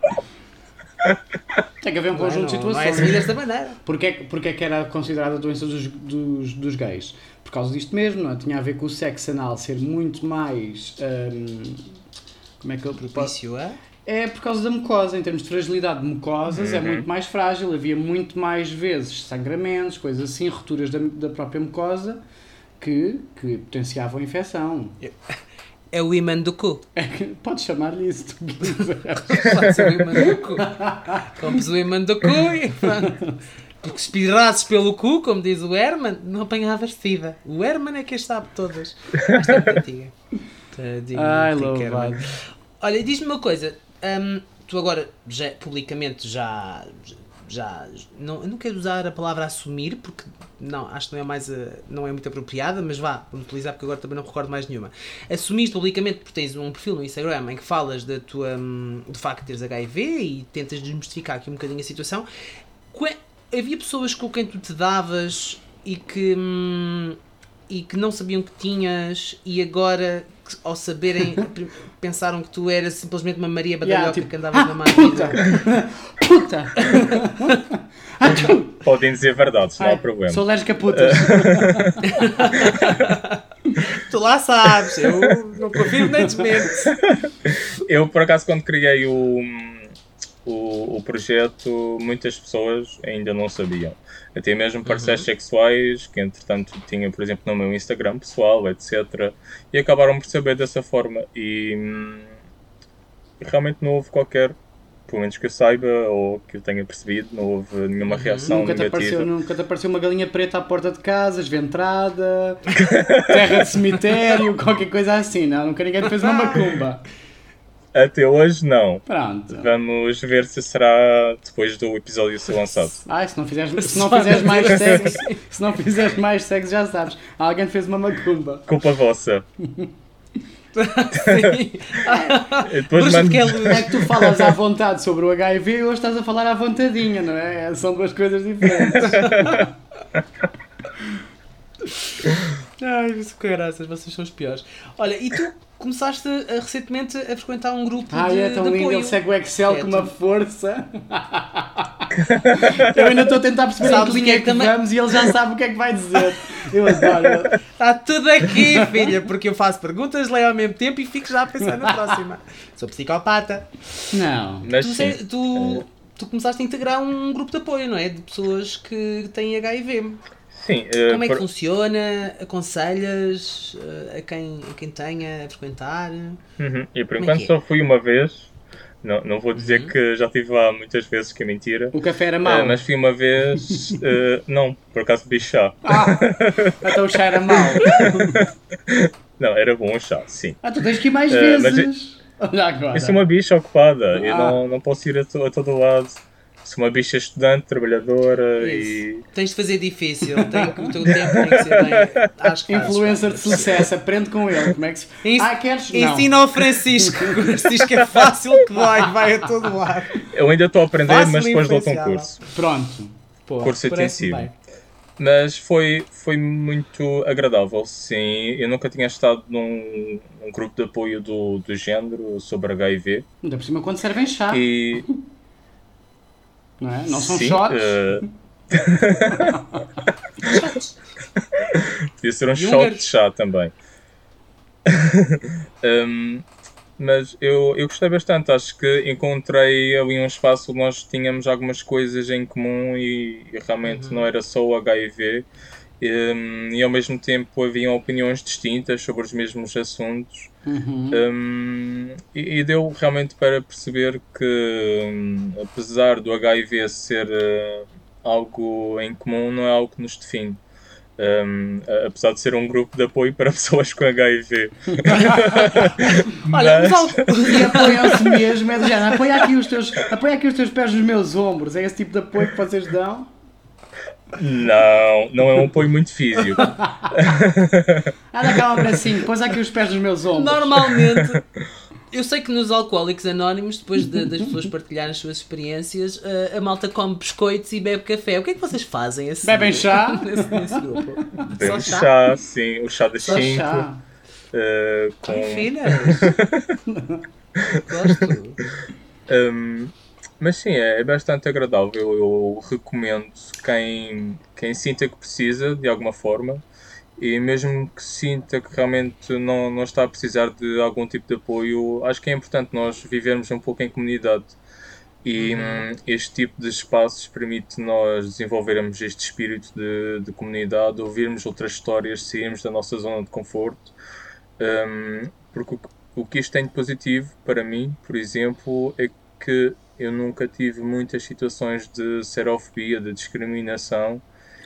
Tem que haver um Não é, conjunto de não, não é situações. assim desta maneira. Porquê, porquê é que era considerada a doença dos, dos, dos gays? Por causa disto mesmo, não é? Tinha a ver com o sexo anal ser muito mais. hum, como é que eu. Propício a. É por causa da mucosa, em termos de fragilidade de mucosas, é Uhum. muito mais frágil, havia muito mais vezes sangramentos, coisas assim, rupturas da, da própria mucosa que, que potenciavam a infecção. É o imã do cu. É que, podes chamar-lhe isso se tu quiser. Pode ser o imã do cu. Compres o imã do cu e pronto. Porque se pelo cu, como diz o Herman, não apanhavas sida. O Herman é que as sabe todas. Esta é antiga. Tadinho, Ai. Herman. Olha, diz-me uma coisa. hum, tu agora, já, publicamente, já, já. Não, eu não quero usar a palavra assumir, porque não, acho que não é, mais, não é muito apropriada, mas vá, vamos utilizar porque agora também não recordo mais nenhuma. Assumiste publicamente porque tens um perfil no Instagram em que falas da tua, hum, do facto de teres HIV e tentas desmistificar aqui um bocadinho a situação. Havia pessoas com quem tu te davas e que. Hum, e que não sabiam que tinhas e agora ao saberem pensaram que tu eras simplesmente uma Maria Badalhoca yeah, tipo, que andavas ah, na mão puta. Puta. Podem dizer verdades não há problema. sou alérgica a putas. Tu lá sabes eu não confio nem desmento eu por acaso quando criei o o, o projeto muitas pessoas ainda não sabiam até mesmo parceiros uhum. sexuais que entretanto tinha, por exemplo, no meu Instagram pessoal, etc. E acabaram por saber dessa forma. E hum, realmente não houve qualquer, pelo menos que eu saiba ou que eu tenha percebido, não houve nenhuma uhum. reação nunca negativa. Te apareceu, nunca te apareceu uma galinha preta à porta de casa, esventrada, terra de cemitério, qualquer coisa assim, não? Nunca ninguém te fez uma macumba. Até hoje não. Pronto. Vamos ver se será depois do episódio ser lançado. Ai, se não fizeres, se não fizeres mais sexo, se não fizeres mais sexo, já sabes. Alguém fez uma macumba. Culpa vossa. Sim. Depois mando... que é, é que tu falas à vontade sobre o HIV e hoje estás a falar à vontadinha, não é? São duas coisas diferentes. Ai, isso que graças, vocês são os piores. Olha, e tu começaste a, recentemente a frequentar um grupo ah, de, é tão lindo, apoio. ele segue o Excel é, com uma força. eu ainda estou a tentar perceber Sabes que linha é que também... vamos e ele já sabe o que é que vai dizer. Eu adoro. Está tudo aqui, filha, porque eu faço perguntas, leio ao mesmo tempo e fico já a pensar na próxima. Sou psicopata. Não. Mas tu, sei, tu, tu começaste a integrar um grupo de apoio, não é? De pessoas que têm HIV. Sim, uh, Como é que por... funciona? Aconselhas uh, a, quem, a quem tenha a frequentar? Uhum. E por Como é enquanto é só fui uma vez. Não, não vou dizer uhum. que já estive lá muitas vezes, que é mentira. O café era mau? Uh, mas fui uma vez. não, por acaso bebi chá. Ah, então o chá era mau. não, era bom o chá, sim. Ah, tu tens que ir mais vezes. Olha agora. Eu sou uma bicha ocupada. Ah. Eu não, não posso ir a, to a todo lado sou uma bicha estudante, trabalhadora Isso. e. Tens de fazer difícil, tem, o teu tempo tem que ser bem. Acho que Influencer de sucesso, aprende com ele. Como é que se. Ens... Ah, queres? Ensina ao Francisco. O Francisco é fácil que vai, vai a todo lado. Eu ainda estou a aprender, fácil mas depois dou-te um curso. Pronto. Pô, curso intensivo. Mas foi, foi muito agradável, sim. Eu nunca tinha estado num, num grupo de apoio do, do género sobre HIV. Ainda por cima quando servem chá. E não, é? não são Sim, shots. Uh... Podia ser um shot de chá também. um, mas eu, eu gostei bastante. Acho que encontrei ali um espaço onde nós tínhamos algumas coisas em comum e, e realmente uhum. não era só o HIV. Um, e ao mesmo tempo haviam opiniões distintas sobre os mesmos assuntos. Uhum. Um, e, e, deu realmente para perceber que, um, apesar do HIV ser uh, algo em comum, não é algo que nos define. Um, apesar de ser um grupo de apoio para pessoas com HIV. Olha, mas... e apoiam-se mesmo, é do género, apoia aqui, os teus, apoia aqui os teus pés nos meus ombros, é esse tipo de apoio que vocês dão? Não, não é um apoio muito físico. dá cá um bracinho, põe aqui os pés nos meus ombros. Normalmente, eu sei que nos Alcoólicos Anónimos, depois de, das pessoas partilharem as suas experiências, a, a malta come biscoitos e bebe café. O que é que vocês fazem assim? Bebem chá? Nesse, nesse grupo? Bebem chá? chá? sim, o chá das 5. Uh, com... Ai, filhas! Gosto. Um, mas sim, é, é bastante agradável. Eu, eu, recomendo quem, quem sinta que precisa de alguma forma e mesmo que sinta que realmente não, não está a precisar de algum tipo de apoio, acho que é importante nós vivermos um pouco em comunidade. E uhum. Hum, este tipo de espaços permite nós desenvolvermos este espírito de, de comunidade, ouvirmos outras histórias, sairmos da nossa zona de conforto. Um, porque o, o que isto tem de positivo para mim, por exemplo, é que eu nunca tive muitas situações de serofobia, de discriminação.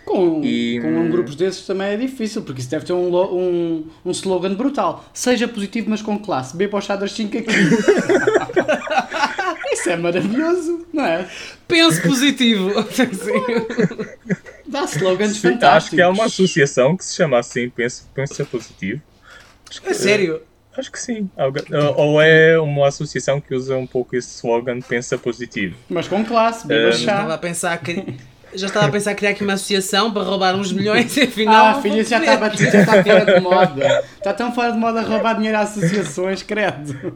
Com, e, com um grupos desses também é difícil, porque isso deve ter um, um, um slogan brutal. Seja positivo, mas com classe. Beba ao chá das 5 aqui. isso é maravilhoso, não é? Pense positivo. Dá slogans Sim, fantásticos. Acho que há uma associação que se chama assim, Pensa, pensa Positivo. É sério? Acho que sim. Ou é uma associação que usa um pouco esse slogan Pensa Positivo. Mas com classe, beba um, chá. Estava a pensar que... Já estava a pensar em criar aqui uma associação para roubar uns milhões e afinal. Ah, filha, já está batido, já está fora de moda. Está tão fora de moda roubar dinheiro a associações, credo.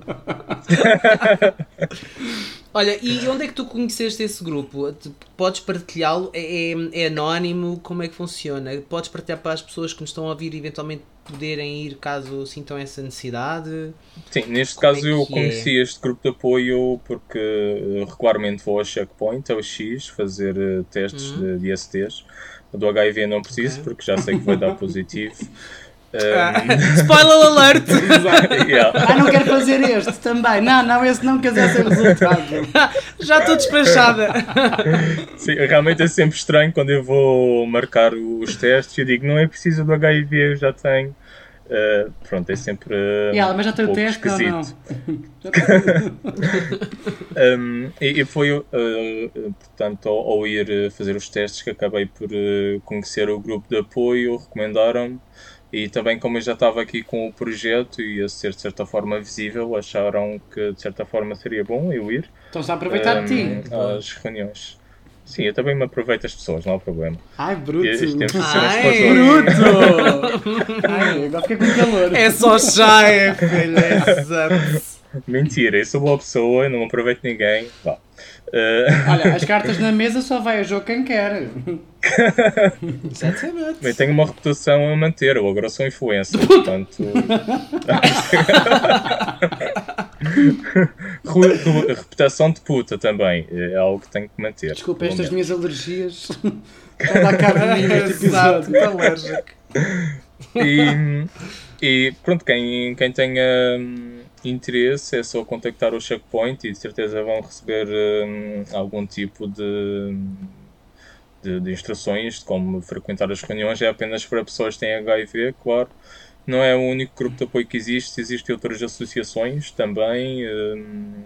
Olha, e onde é que tu conheceste esse grupo? Podes partilhá-lo? É, é, é, anónimo? Como é que funciona? Podes partilhar para as pessoas que nos estão a ouvir eventualmente poderem ir caso sintam essa necessidade? Sim, neste Como caso é eu conheci este grupo de apoio porque eh, regularmente vou ao checkpoint, ao X, fazer uh, testes uhum. de, de ISTs. Do HIV não preciso okay. porque já sei que vai dar positivo. Um... Spoiler alert! yeah. Ah, não quero fazer este também. Não, não, esse não quer ser resultado. Já estou despachada. Sim, realmente é sempre estranho quando eu vou marcar os testes. Eu digo, não é preciso do HIV, eu já tenho. Uh, pronto, é sempre. Uh, yeah, mas já tem um o teste, esquisito. não, um, e, e, foi, uh, portanto, ao, ao, ir fazer os testes que acabei por conhecer o grupo de apoio, recomendaram-me e também, como eu já estava aqui com o projeto e ia ser de certa forma visível, acharam que de certa forma seria bom eu ir. Estão-se a aproveitar um, de ti. Às reuniões. Sim, eu também me aproveito das pessoas, não há problema. Ai, bruto! Ai, bruto! Ai, agora fiquei com calor. É só chá, é, filha. É Mentira, eu sou boa pessoa, não aproveito ninguém. Vá. Uh... Olha, as cartas na mesa só vai a jogo quem quer. Exatamente. Bem, tenho uma reputação a manter, eu agora sou influencer, portanto. reputação de puta também, é algo que tenho que manter. Desculpa, estas minhas alergias estão a cabo de mim episódio. alérgico. E, e pronto, quem, quem tenha hum, interesse é só contactar o checkpoint e de certeza vão receber hum, algum tipo de, de, de, instruções de como frequentar as reuniões. É apenas para pessoas que têm HIV, claro. Não é o único grupo de apoio que existe, existem outras associações também. Hum,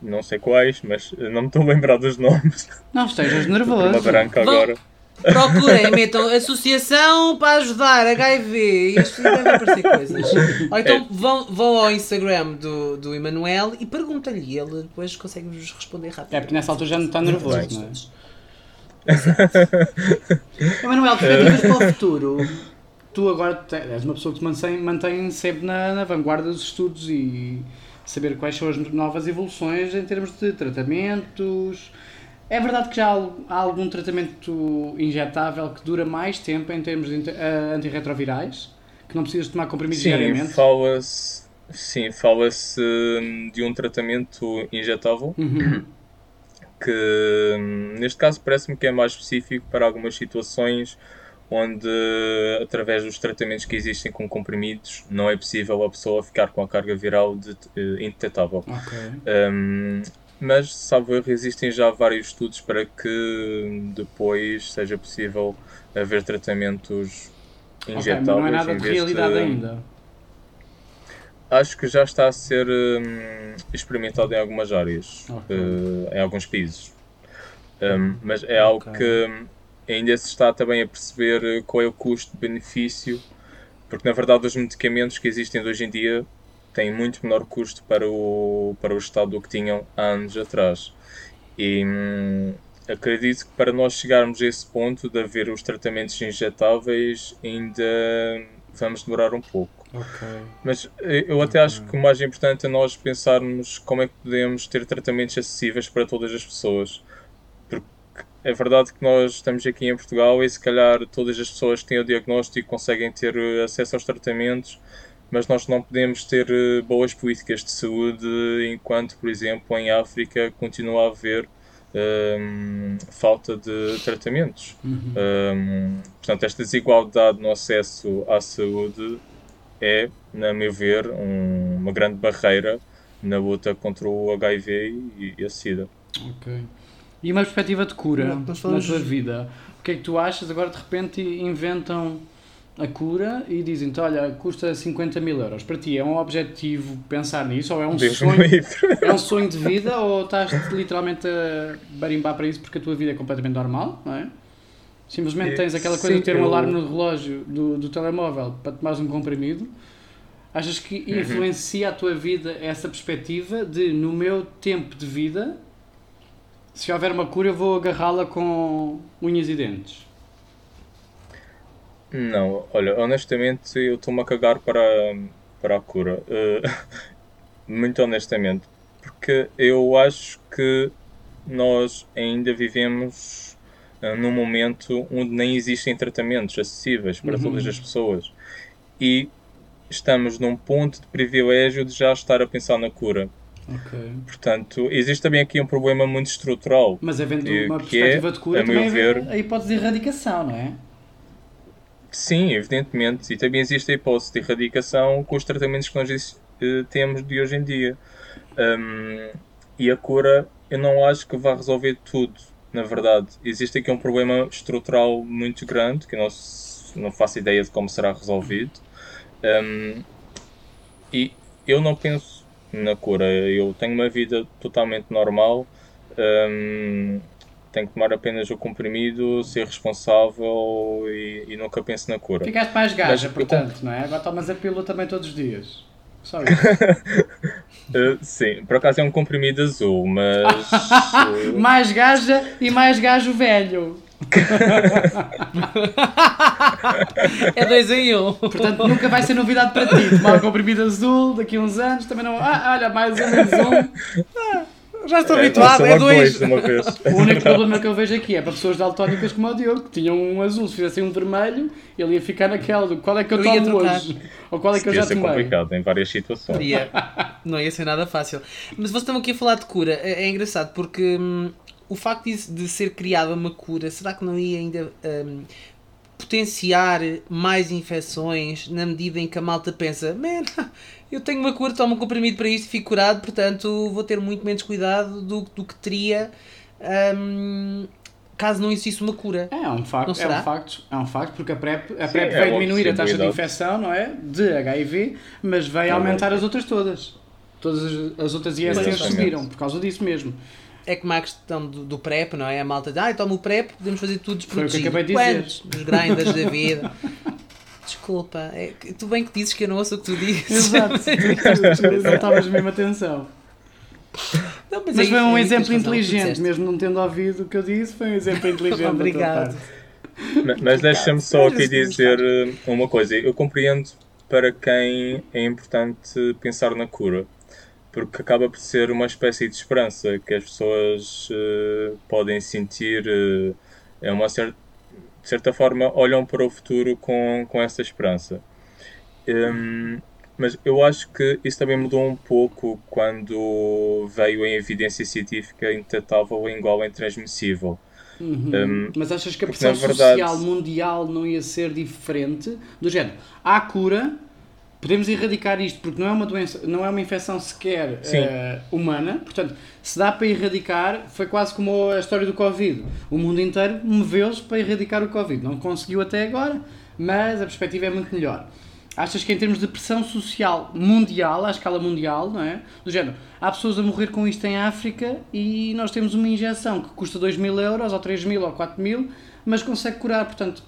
não sei quais, mas não me estou a lembrar dos nomes. Não estejas nervoso. Uma branca agora. Procurem, metam Associação para ajudar HIV e isto devem aparecer coisas. Ou então é. vão, vão ao Instagram do, do Emanuel e perguntem-lhe, ele depois consegue-vos responder rápido. É porque nessa altura já não está nervoso, não é? Emanuel, perspectivas para o futuro. Tu agora és uma pessoa que se mantém, mantém sempre na, na vanguarda dos estudos e saber quais são as novas evoluções em termos de tratamentos é verdade que já há algum tratamento injetável que dura mais tempo em termos de uh, antirretrovirais? Que não precisas tomar comprimidos sim, diariamente? Fala-se, sim, fala-se hum, de um tratamento injetável uhum. que, hum, neste caso, parece-me que é mais específico para algumas situações onde, através dos tratamentos que existem com comprimidos, não é possível a pessoa ficar com a carga viral de, uh, indetetável. Okay. Um, mas, salvo erro, existem já vários estudos para que depois seja possível haver tratamentos injetáveis. Okay, não é nada de realidade de... ainda. Acho que já está a ser hum, experimentado em algumas áreas, okay. uh, em alguns países. Um, mas é algo okay. que ainda se está também a perceber qual é o custo-benefício, porque na verdade os medicamentos que existem hoje em dia têm muito menor custo para o, para o Estado do que tinham há anos atrás. E hum, acredito que para nós chegarmos a esse ponto de haver os tratamentos injetáveis, ainda vamos demorar um pouco. Okay. Mas eh, eu até okay. acho que o mais importante é nós pensarmos como é que podemos ter tratamentos acessíveis para todas as pessoas. Porque é verdade que nós estamos aqui em Portugal e se calhar todas as pessoas que têm o diagnóstico conseguem ter eh, acesso aos tratamentos, mas nós não podemos ter eh, boas políticas de saúde enquanto, por exemplo, em África continua a haver um, ehm, falta de tratamentos. Uhum. Um, ehm, portanto, esta desigualdade no acesso à saúde é, na meu ver, um, uma grande barreira na luta contra o HIV e, e a SIDA. Ok. E uma perspectiva de cura na tua vida? que é que tu achas? Agora de repente inventam a cura e dizem-te, olha, custa 50 mil euros. Para ti é um objetivo pensar nisso ou é um Deus sonho? É um sonho de vida ou estás literalmente a barimbar para isso porque a tua vida é completamente normal, não é? Simplesmente É, tens aquela coisa sim, de ter um eu- alarme no relógio do, do telemóvel para tomares um comprimido. Achas que Uhum. influencia a tua vida essa perspectiva de no meu tempo de vida, se houver uma cura, eu vou agarrá-la com unhas e dentes? Não, olha, honestamente eu estou-me a cagar para, para a cura. Eh, muito honestamente. Porque eu acho que nós ainda vivemos eh, num momento onde nem existem tratamentos acessíveis para Uhum. todas as pessoas. E estamos num ponto de privilégio de já estar a pensar na cura. Ok. Portanto, existe também aqui um problema muito estrutural. Mas havendo E uma que é, perspectiva de cura, a também ver- a hipótese de erradicação, não é? Sim, evidentemente. E também existe a hipótese de erradicação com os tratamentos que nós eh, temos de hoje em dia. Hum, e a cura, eu não acho que vá resolver tudo, na verdade. Existe aqui um problema estrutural muito grande que eu não, não faço ideia de como será resolvido. Hum, e eu não penso na cura. Eu tenho uma vida totalmente normal. hum, tenho que tomar apenas o comprimido, ser responsável e, e nunca penso na cura. Ficaste mais gaja, Mas eu portanto, não é? Agora tomas a pílula também todos os dias. Só isso. Uh, sim, por acaso é um comprimido azul, mas. mais gaja e mais gajo velho. É dois em um. Portanto, nunca vai ser novidade para ti. Tomar o comprimido azul daqui a uns anos também não. Ah, olha, mais um, menos um. Já estou é, habituado, é dois. O único problema que eu vejo aqui é para pessoas daltónicas como o Diogo, que tinham um azul, se fizessem um vermelho, ele ia ficar naquela do qual é que eu Eu ia tomo trocar. hoje? Ou qual é que eu Ia já ser tomei? complicado em várias situações. Ia. Não ia ser nada fácil. Mas vocês estão aqui a falar de cura. É, é engraçado porque hum, o facto de, de ser criada uma cura, será que não ia ainda hum, potenciar mais infecções na medida em que a malta pensa, man, eu tenho uma cura, tomo um comprimido para isto e fico curado, portanto vou ter muito menos cuidado do, do que teria hum, caso não existisse uma cura. É, é um facto, Não é será? um facto, é um facto, porque a PrEP, a Sim, PrEP é vai diminuir a taxa de infecção, não é? De HIV, mas vai É aumentar verdade. as outras todas. Todas as, as outras ISTs subiram por causa disso mesmo. É como a questão do, do PrEP, não é? A malta diz, ah, toma o PrEP, podemos fazer tudo Foi o que desprotegido. acabei de dizer. Nos da vida. Desculpa, é, tu bem que dizes que eu não ouço o que tu dizes. Exato, não estavas mesmo atenção. Não, Mas é foi um é exemplo tu inteligente, mesmo não tendo ouvido o que eu disse, foi um exemplo inteligente. Obrigado. parte. Ma- Mas deixa-me só aqui dizer uh, uma coisa. Eu compreendo para quem é importante pensar na cura, porque acaba por ser uma espécie de esperança que as pessoas uh, podem sentir. uh, é uma certa, de certa forma, olham para o futuro com, com essa esperança. Um, mas eu acho que isso também mudou um pouco quando veio em evidência científica indetetável, igual e intransmissível. Uhum. Um, Mas achas que a pressão verdade- social mundial não ia ser diferente? Do género, há cura, podemos erradicar isto porque não é uma doença, não é uma infecção sequer eh, humana, portanto, se dá para erradicar, foi quase como a história do Covid. O mundo inteiro moveu-se para erradicar o Covid. Não conseguiu até agora, mas a perspectiva é muito melhor. Achas que em termos de pressão social mundial, à escala mundial, não é? Do género, há pessoas a morrer com isto em África e nós temos uma injeção que custa 2 mil euros, ou 3 mil, ou 4 mil, mas consegue curar, portanto,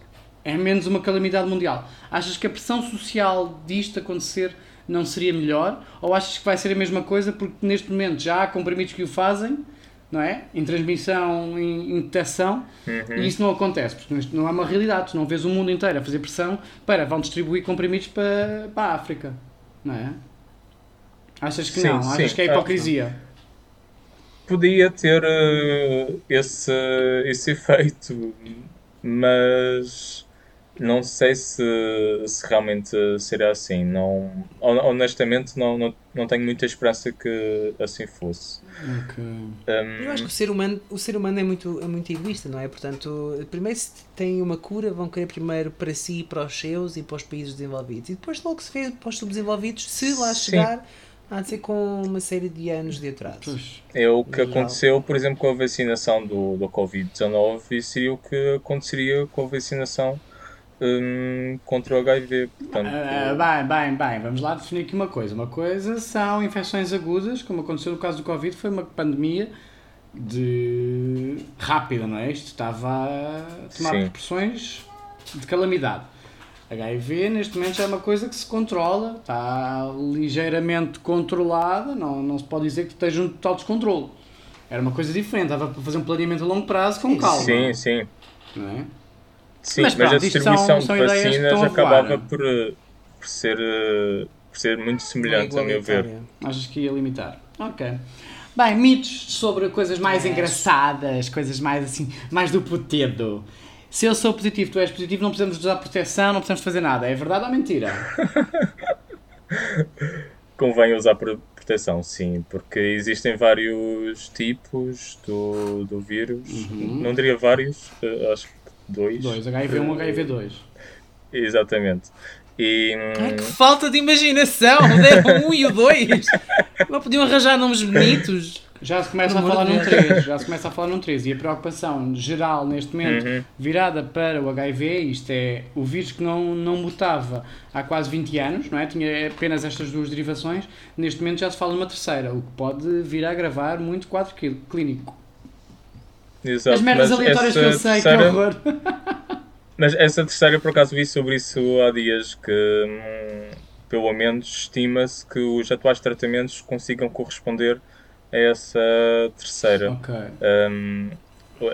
é menos uma calamidade mundial. Achas que a pressão social disto acontecer não seria melhor? Ou achas que vai ser a mesma coisa porque neste momento já há comprimidos que o fazem, não é? Em transmissão, em, em detecção, e isso não acontece, porque isto não é uma realidade. Tu não vês o mundo inteiro a fazer pressão para vão distribuir comprimidos para, para a África, não é? Achas que Sim, não? sim, Achas que é que hipocrisia? podia ter eh, esse, esse efeito, mas não sei se, se realmente será assim. Não, hon- honestamente, não, não, não tenho muita esperança que assim fosse. Ok. Um, Eu acho que o ser humano, o ser humano é, muito, é muito egoísta, não é? Portanto, primeiro se têm uma cura, vão querer primeiro para si, para os seus e para os países desenvolvidos. E depois logo se vê para os subdesenvolvidos, se lá Sim. chegar, Há de ser com uma série de anos de atraso. É o que Legal. aconteceu, por exemplo, com a vacinação do, do Covid-19 e seria o que aconteceria com a vacinação hum, contra o HIV. Portanto, Ah, bem, bem, bem, vamos lá definir aqui uma coisa. Uma coisa são infecções agudas, como aconteceu no caso do Covid, foi uma pandemia de rápida, não é? Isto estava a tomar Sim. proporções de calamidade. HIV neste momento já é uma coisa que se controla, está ligeiramente controlada, não, não se pode dizer que esteja um total descontrole. Era uma coisa diferente, dava para fazer um planeamento a longo prazo com calma. sim, sim. Não é? Sim, Mas mas, pronto, a distribuição são- de vacinas acabava voar. por, por, ser, eh, por ser muito semelhante, a meu ver. Achas que ia limitar? Ok. Bem, mitos sobre coisas mais engraçadas, coisas mais assim, mais do putedo. Se eu sou positivo, tu és positivo, não precisamos usar proteção, não precisamos fazer nada. É verdade ou mentira? Convém usar pro- proteção, sim, porque existem vários tipos do, do vírus. Não diria vários, eh, acho que dois. Dois, HIV1, HIV2. Exatamente. E Ai, hum, que falta de imaginação! Deram um e o dois! Não podiam arranjar nomes bonitos? Já se começa a Pelo amor falar num Deus. 3, já se começa a falar num 3 e a preocupação geral neste momento Uhum. virada para o HIV, isto é o vírus que não, não mutava há quase 20 anos, não é? Tinha apenas estas duas derivações, neste momento já se fala numa terceira, o que pode vir a agravar muito o quadro clí- clínico. Exato, As merdas mas aleatórias que eu sei, terceira- que horror! Mas essa terceira, por acaso, vi sobre isso há dias, que hum, pelo menos estima-se que os atuais tratamentos consigam corresponder a essa terceira. Ok. Hum,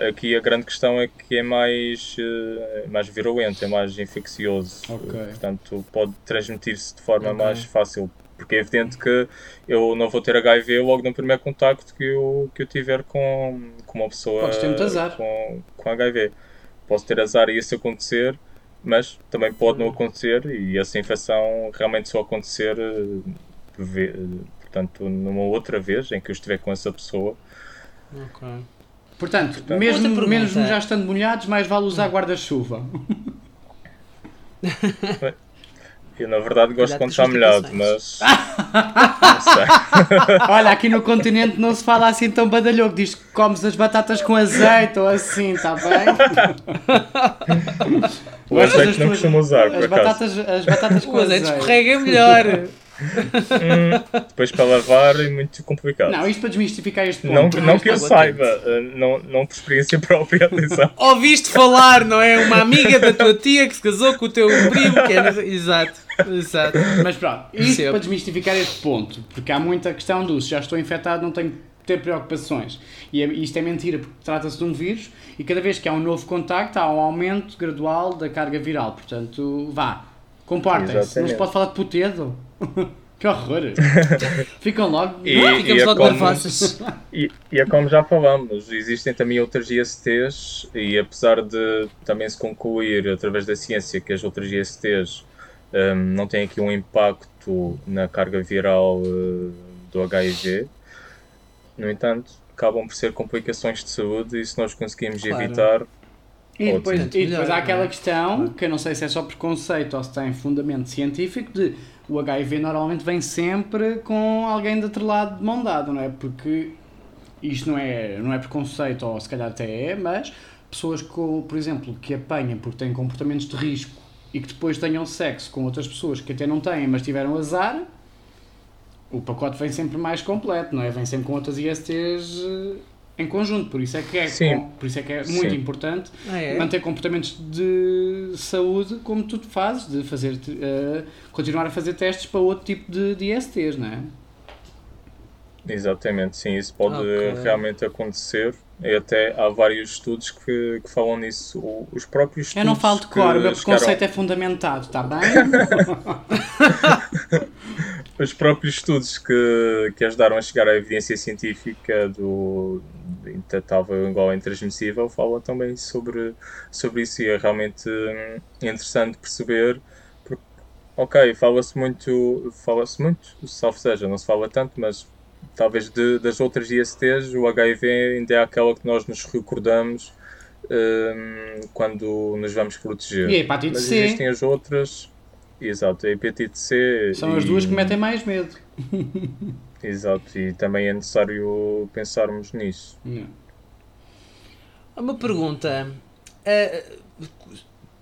aqui a grande questão é que é mais, eh, mais virulento, é mais infeccioso. Ok. Portanto, pode transmitir-se de forma Ok. mais fácil. Porque é evidente que eu não vou ter HIV logo no primeiro contacto que eu, que eu tiver com, com uma pessoa Podes ter muito azar. com, com HIV. Posso ter azar e isso acontecer, mas também pode não acontecer e essa infecção realmente só acontecer eh, portanto, numa outra vez em que eu estiver com essa pessoa. Ok. Portanto, Outra mesmo, mesmo já estando molhados, mais vale usar guarda-chuva. Eu, na verdade, gosto quando está molhado, mas. não sei. Olha, aqui no continente não se fala assim tão badalhoco, diz que comes as batatas com azeite ou assim, está bem? O azeite das não tuas- costumo usar, por As acaso. batatas, as batatas com O azeite azeite. escorrega melhor. Hum, depois para lavar é muito complicado. Não, isto para desmistificar este ponto. Não, não que eu saiba, eh, não, não por experiência própria, atenção. Ouviste falar, não é? Uma amiga da tua tia que se casou com o teu primo, que é. Exato, exato. Mas pronto, isto Percebo. para desmistificar este ponto, porque há muita questão do se já estou infectado não tenho que ter preocupações. E é- isto é mentira, porque trata-se de um vírus e cada vez que há um novo contacto há um aumento gradual da carga viral. Portanto, vá, comportem-se. Não se pode falar de putedo. que horror! Ficam logo. E- Não, ficamos é logo como- nervosos. E, e é como já falamos, existem também outras ISTs e apesar de também se concluir através da ciência que as outras ISTs hum, não têm aqui um impacto na carga viral eh, do HIV, no entanto, acabam por ser complicações de saúde e se nós conseguimos Claro. evitar, E depois, e depois há aquela questão, que eu não sei se é só preconceito ou se tem fundamento científico, de o HIV normalmente vem sempre com alguém de outro lado de mão dada, não é? Porque isto não é, não é preconceito, ou se calhar até é, mas pessoas, com, por exemplo, que apanham porque têm comportamentos de risco e que depois tenham sexo com outras pessoas que até não têm, mas tiveram azar, o pacote vem sempre mais completo, não é? Vem sempre com outras ISTs eh, em conjunto, por isso é que é, com- por isso é, que é muito Sim. importante Ah, é? manter comportamentos de saúde como tu fazes, de fazer, eh, continuar a fazer testes para outro tipo de, de ISTs, não é? Exatamente, sim, isso pode Ok. realmente acontecer. E até há vários estudos que, que falam nisso. Os próprios Eu não estudos falo de cor, o meu chegaram- preconceito é fundamentado, está bem? os próprios estudos que, que ajudaram a chegar à evidência científica do intratável igual intransmissível falam também sobre, sobre isso e é realmente hum, interessante perceber porque, ok, fala-se muito fala-se muito, salvo seja, não se fala tanto, mas talvez de- das outras ISTs o HIV ainda é aquela que nós nos recordamos hum, quando nos vamos proteger. E a hepatite Mas C? existem as outras Exato, a hepatite C São as e- duas que metem mais medo. Exato, e também é necessário pensarmos nisso. Não. Uma pergunta. Uh,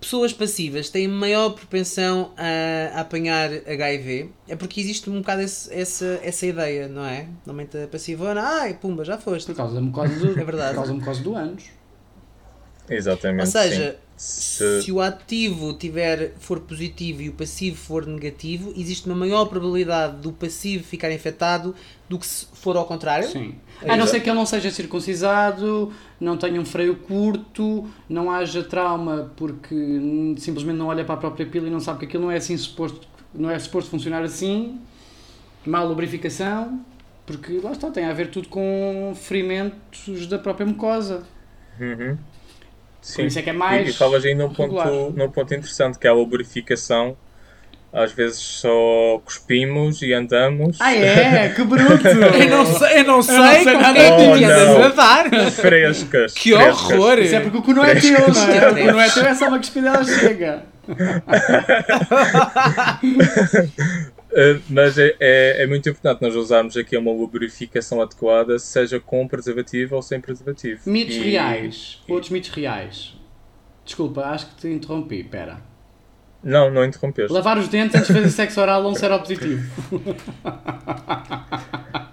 pessoas passivas têm maior propensão a, a, apanhar HIV? É porque existe um bocado esse, essa, essa ideia, não é? Normalmente a passivona, ai, pumba, já foste. Por causa da mucosa do, é verdade. Por causa da mucosa do anos. Exatamente. Ou seja, se... se... o ativo tiver, for positivo e o passivo for negativo, existe uma maior probabilidade do passivo ficar infectado do que se for ao contrário? Sim. É a não ser que ele não seja circuncisado, não tenha um freio curto, não haja trauma porque simplesmente não olha para a própria pila e não sabe que aquilo não é assim suposto, não é suposto funcionar assim, má lubrificação, porque lá está, tem a ver tudo com ferimentos da própria mucosa. Uhum. Sim. Por isso é que é mais. E, e falas aí num ponto, num ponto interessante que é a lubrificação às vezes só cuspimos e andamos. Ah, é? Que bruto! eu não sei, eu não sei, eu não sei como é que tu andas nadar. Frescas. Que frescas. horror! Isso é porque o cu não é teu, não é? O cu não é teu, é só uma cuspida ela chega. Uh, mas é, é, é, muito importante nós usarmos aqui uma lubrificação adequada, seja com preservativo ou sem preservativo. Mitos e, reais. E... Outros mitos reais. Desculpa, acho que te interrompi. Pera. Não, não interrompeste. Lavar os dentes antes de fazer sexo oral ou um seropositivo.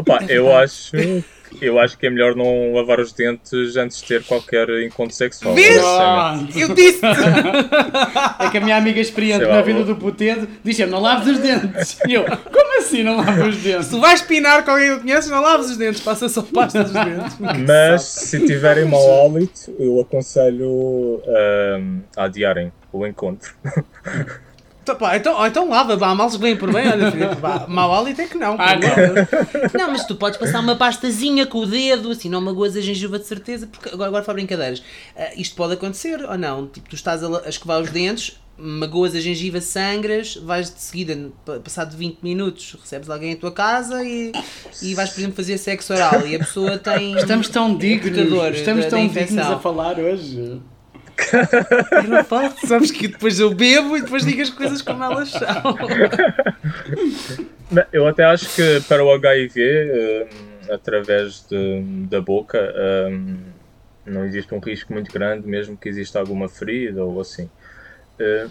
Opa, eu acho, eu acho que é melhor não lavar os dentes antes de ter qualquer encontro sexual. Vês? Eu disse! É que a minha amiga experiente na vida do putedo disse não laves os dentes. E eu, como assim não laves os dentes? Se tu vais pinar com alguém que conheces, não laves os dentes, passa só pasta dos dentes. Mas se tiverem mau hálito, eu aconselho um, a adiarem o encontro. Então, pá, então, então lava, pá, mal se vem por bem, olha, filho, pá, mau hálito é que não. Ah, não. não, mas tu podes passar uma pastazinha com o dedo, assim, não magoas a gengiva de certeza, porque agora, agora para brincadeiras, uh, isto pode acontecer ou não? Tipo, tu estás a, a escovar os dentes, magoas a gengiva, sangras, vais de seguida, passado 20 minutos, recebes alguém em tua casa e, e vais, por exemplo, fazer sexo oral e a pessoa tem. Estamos tão dignos, estamos tão dignos a falar hoje. Eu não faço, sabes que depois eu bebo e depois digo as coisas como elas são. Eu até acho que para o HIV, um, através de, da boca, um, não existe um risco muito grande, mesmo que exista alguma ferida ou assim. Uh,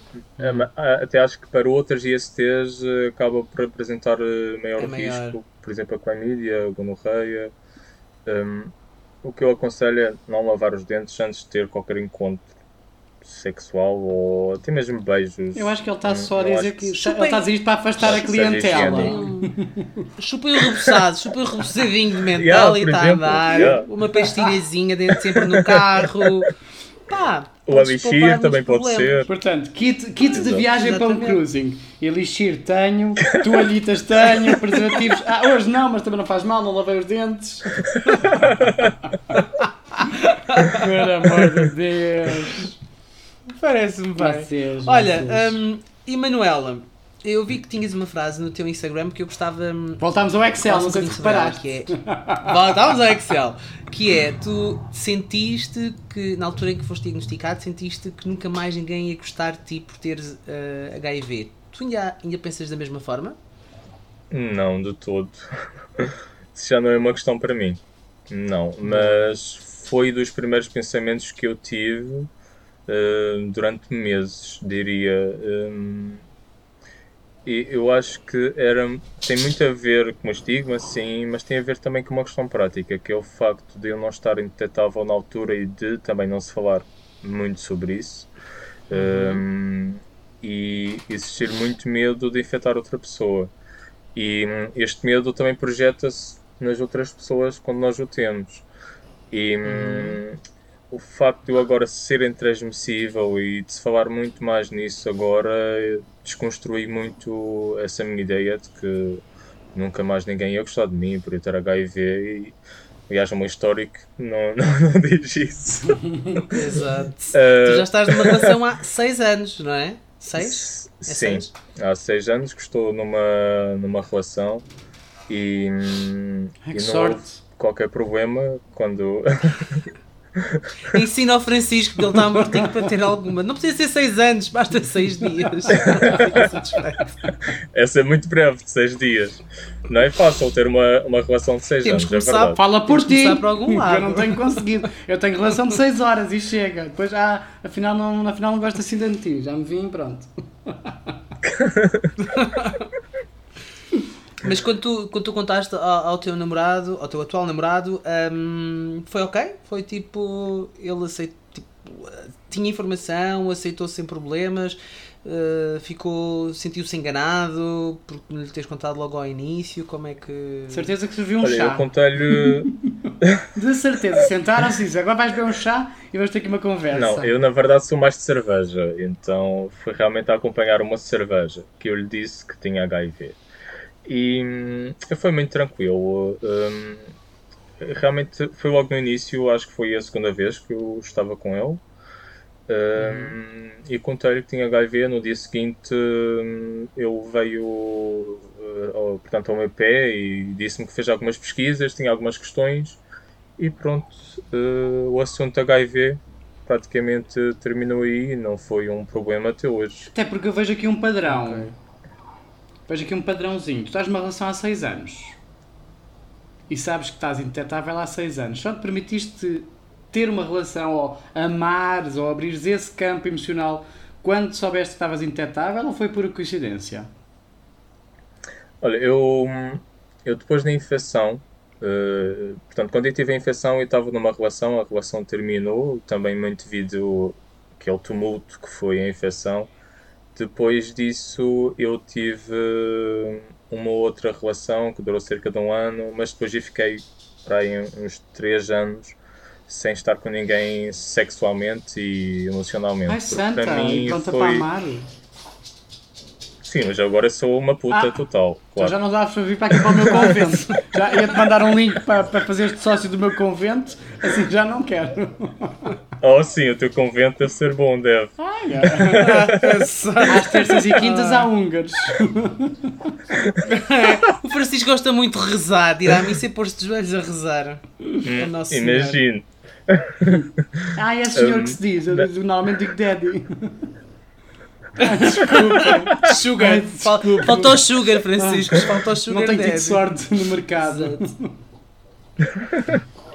até acho que para outras ISTs uh, acaba por apresentar uh, maior, é maior risco, por exemplo a clamídia, a gonorreia. Um, o que eu aconselho é não lavar os dentes antes de ter qualquer encontro sexual ou até mesmo beijos. Eu acho que ele está só a dizer que, que ele está a dizer isto para afastar a clientela. Chupem o rebuçado, chupem o rebuçadinho de mental yeah, e está a dar. Yeah. Uma pastilhazinha dentro sempre no carro. Pá, o elixir também pode ser. Portanto, kit, kit de viagem para um cruising. Elixir tenho, toalhitas tenho, preservativos. Ah, hoje não, mas também não faz mal, não lavei os dentes. Por amor de Deus. Parece-me bem. Olha, um, e Manuela, eu vi que tinhas uma frase no teu Instagram que eu gostava. Hum, Voltámos ao Excel, não sei se reparaste. Que é, voltámos ao Excel. Que é, tu sentiste que, na altura em que foste diagnosticado, sentiste que nunca mais ninguém ia gostar de ti por teres uh, HIV. Tu ainda, ainda pensas da mesma forma? Não, de todo. Isso já não é uma questão para mim. Não, mas foi dos primeiros pensamentos que eu tive durante meses, diria. Um, e eu acho que era, tem muito a ver com o estigma, sim, mas tem a ver também com uma questão prática, que é o facto de eu não estar indetetável na altura e de também não se falar muito sobre isso. Uhum. Um, e existir muito medo de infectar outra pessoa. E hum, este medo também projeta-se nas outras pessoas quando nós o temos. E hum, uhum o facto de eu agora ser intransmissível e de se falar muito mais nisso agora desconstruí muito essa minha ideia de que nunca mais ninguém ia gostar de mim por eu ter HIV e aliás o meu histórico não, não, não diz isso Exato uh, tu já estás numa relação há 6 anos, não é? 6? É sim, seis? há 6 anos que estou numa, numa relação e, é e não sorte. houve qualquer problema quando Ensina ao Francisco que ele está mortinho para ter alguma. Não precisa ser 6 anos, basta 6 dias. Essa é muito breve, de 6 dias. Não é fácil ter uma, uma relação de 6 anos, começar, é verdade. Fala por ti, por algum lado. eu não tenho conseguido. Eu tenho relação de 6 horas e chega. Depois, ah, afinal não, afinal não gosto assim de ti. Já me vim pronto. Mas quando tu, quando tu contaste ao, ao, teu namorado, ao teu atual namorado, um, foi ok? Foi tipo, ele aceitou, tipo, tinha informação, aceitou sem problemas, uh, ficou, sentiu-se enganado por lhe teres contado logo ao início, como é que... Certeza que serviu um Olha, chá. eu contei-lhe... de certeza, sentaram-se e disse, agora vais beber um chá e vamos ter aqui uma conversa. Não, eu na verdade sou mais de cerveja, então foi realmente a acompanhar uma cerveja que eu lhe disse que tinha HIV. E hum, foi muito tranquilo. Um, realmente foi logo no início, acho que foi a segunda vez que eu estava com ele. Um, uhum. E contei-lhe que tinha HIV. No dia seguinte, um, ele veio uh, ao, portanto, ao meu pé e disse-me que fez algumas pesquisas, tinha algumas questões. E pronto, uh, o assunto HIV praticamente terminou aí. Não foi um problema até hoje. Até porque eu vejo aqui um padrão. Okay vejo aqui um padrãozinho. Tu estás numa relação há 6 anos e sabes que estás indetetável há 6 anos. Só te permitiste ter uma relação ou amares ou abrires esse campo emocional quando soubeste que estavas indetetável ou foi por coincidência? Olha, eu, eu depois da infecção, uh, portanto, quando eu tive a infecção, eu estava numa relação, a relação terminou, também muito devido aquele tumulto que foi a infecção. Depois disso, eu tive uma outra relação que durou cerca de um ano, mas depois eu fiquei para aí uns 3 anos sem estar com ninguém sexualmente e emocionalmente. Ai, santa, para mim foi... para amar. Sim, mas agora sou uma puta ah, total. Claro. Então já não dá para vir para aqui para o meu convento. já ia-te mandar um link para, para fazer este sócio do meu convento, assim já não quero. Oh sim, o teu convento deve ser bom, deve. Ai, é. Às terças e quintas há húngaros. o Francisco gosta muito de rezar, de ir à missa e pôr-se de joelhos a rezar. Hum, Imagino. Ah, é o senhor um, que se diz. Eu normalmente digo daddy. Desculpa. Sugar. Desculpa. Faltou sugar, Francisco. Faltou sugar. Não tenho tido sorte no mercado.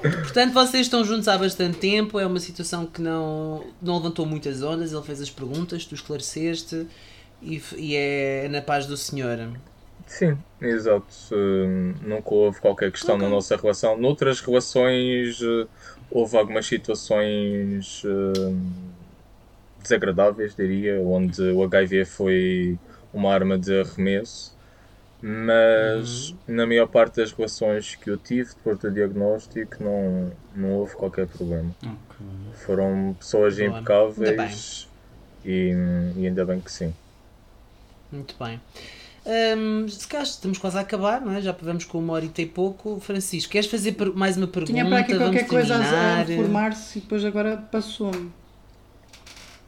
Portanto, vocês estão juntos há bastante tempo, é uma situação que não, não levantou muitas ondas, ele fez as perguntas, tu esclareceste e, e é na paz do Senhor. Sim, exato. Uh, nunca houve qualquer questão okay. na nossa relação. Noutras relações uh, houve algumas situações uh, desagradáveis, diria, onde o HIV foi uma arma de arremesso mas uhum. na maior parte das relações que eu tive depois do diagnóstico não, não houve qualquer problema. Okay. Foram pessoas Boa. impecáveis e, e, ainda bem que sim. Muito bem. Um, se calhar estamos quase a acabar, não é? Já vamos com uma hora e pouco. Francisco, queres fazer mais uma pergunta? Tinha para aqui qualquer coisa a formar-se e depois agora passou-me.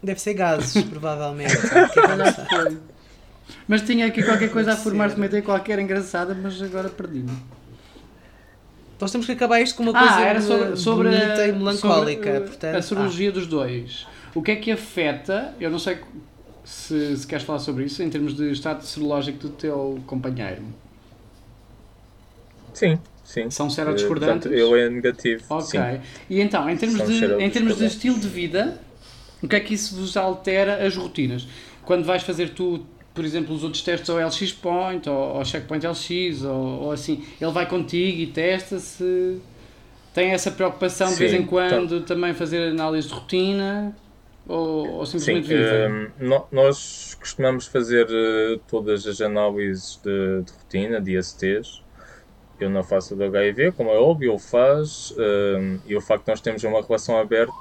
Deve ser gases, provavelmente. que é mas tinha aqui qualquer coisa a formar-se, meter qualquer engraçada, mas agora perdi-me. Nós temos que acabar isto com uma coisa ah, era sobre, sobre bonita e melancólica. Sobre, portanto, a sorologia ah. dos dois. O que é que afeta, eu não sei se, se queres falar sobre isso, em termos de estado serológico do teu companheiro. Sim, sim. São serodiscordantes? Portanto, eu é negativo. Ok. Sim. E então, em termos, de, em termos de estilo de vida, o que é que isso vos altera as rotinas? Quando vais fazer tu por exemplo, os outros testes ao LX Point ou ao Checkpoint LX ou, ou assim, ele vai contigo e testa se tem essa preocupação Sim, de vez em quando tá. também fazer análise de rotina ou, ou simplesmente Sim, vive? Uh, nós costumamos fazer uh, todas as análises de, de rotina, de ISTs, eu não faço do HIV, como é óbvio, ele faz, um, e o facto de nós termos uma relação aberta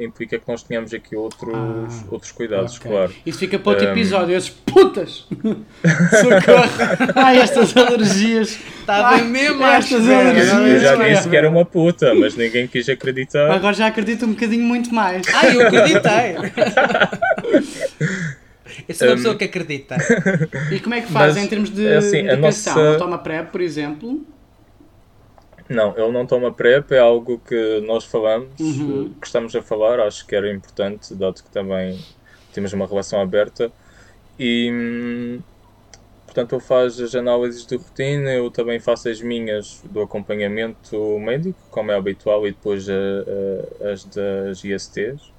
implica que nós tenhamos aqui outros, ah, outros cuidados, okay. claro. Isso fica para outro um, episódio, esses putas! Socorro! Ai, estas alergias! Está bem mesmo estas alergias! Eu já disse que era uma puta, mas ninguém quis acreditar. Agora já acredito um bocadinho muito mais. Ai, eu acreditei! Eu sou uma um, pessoa que acredita. E como é que faz em termos de é assim, medicação? Nossa... Toma PrEP, por exemplo? Não, ele não toma PrEP, é algo que nós falamos, Uhum. que estamos a falar, acho que era importante, dado que também temos uma relação aberta. E, hum, portanto, ele faz as análises de rotina, eu também faço as minhas do acompanhamento médico, como é habitual, e depois a- a- as das ISTs.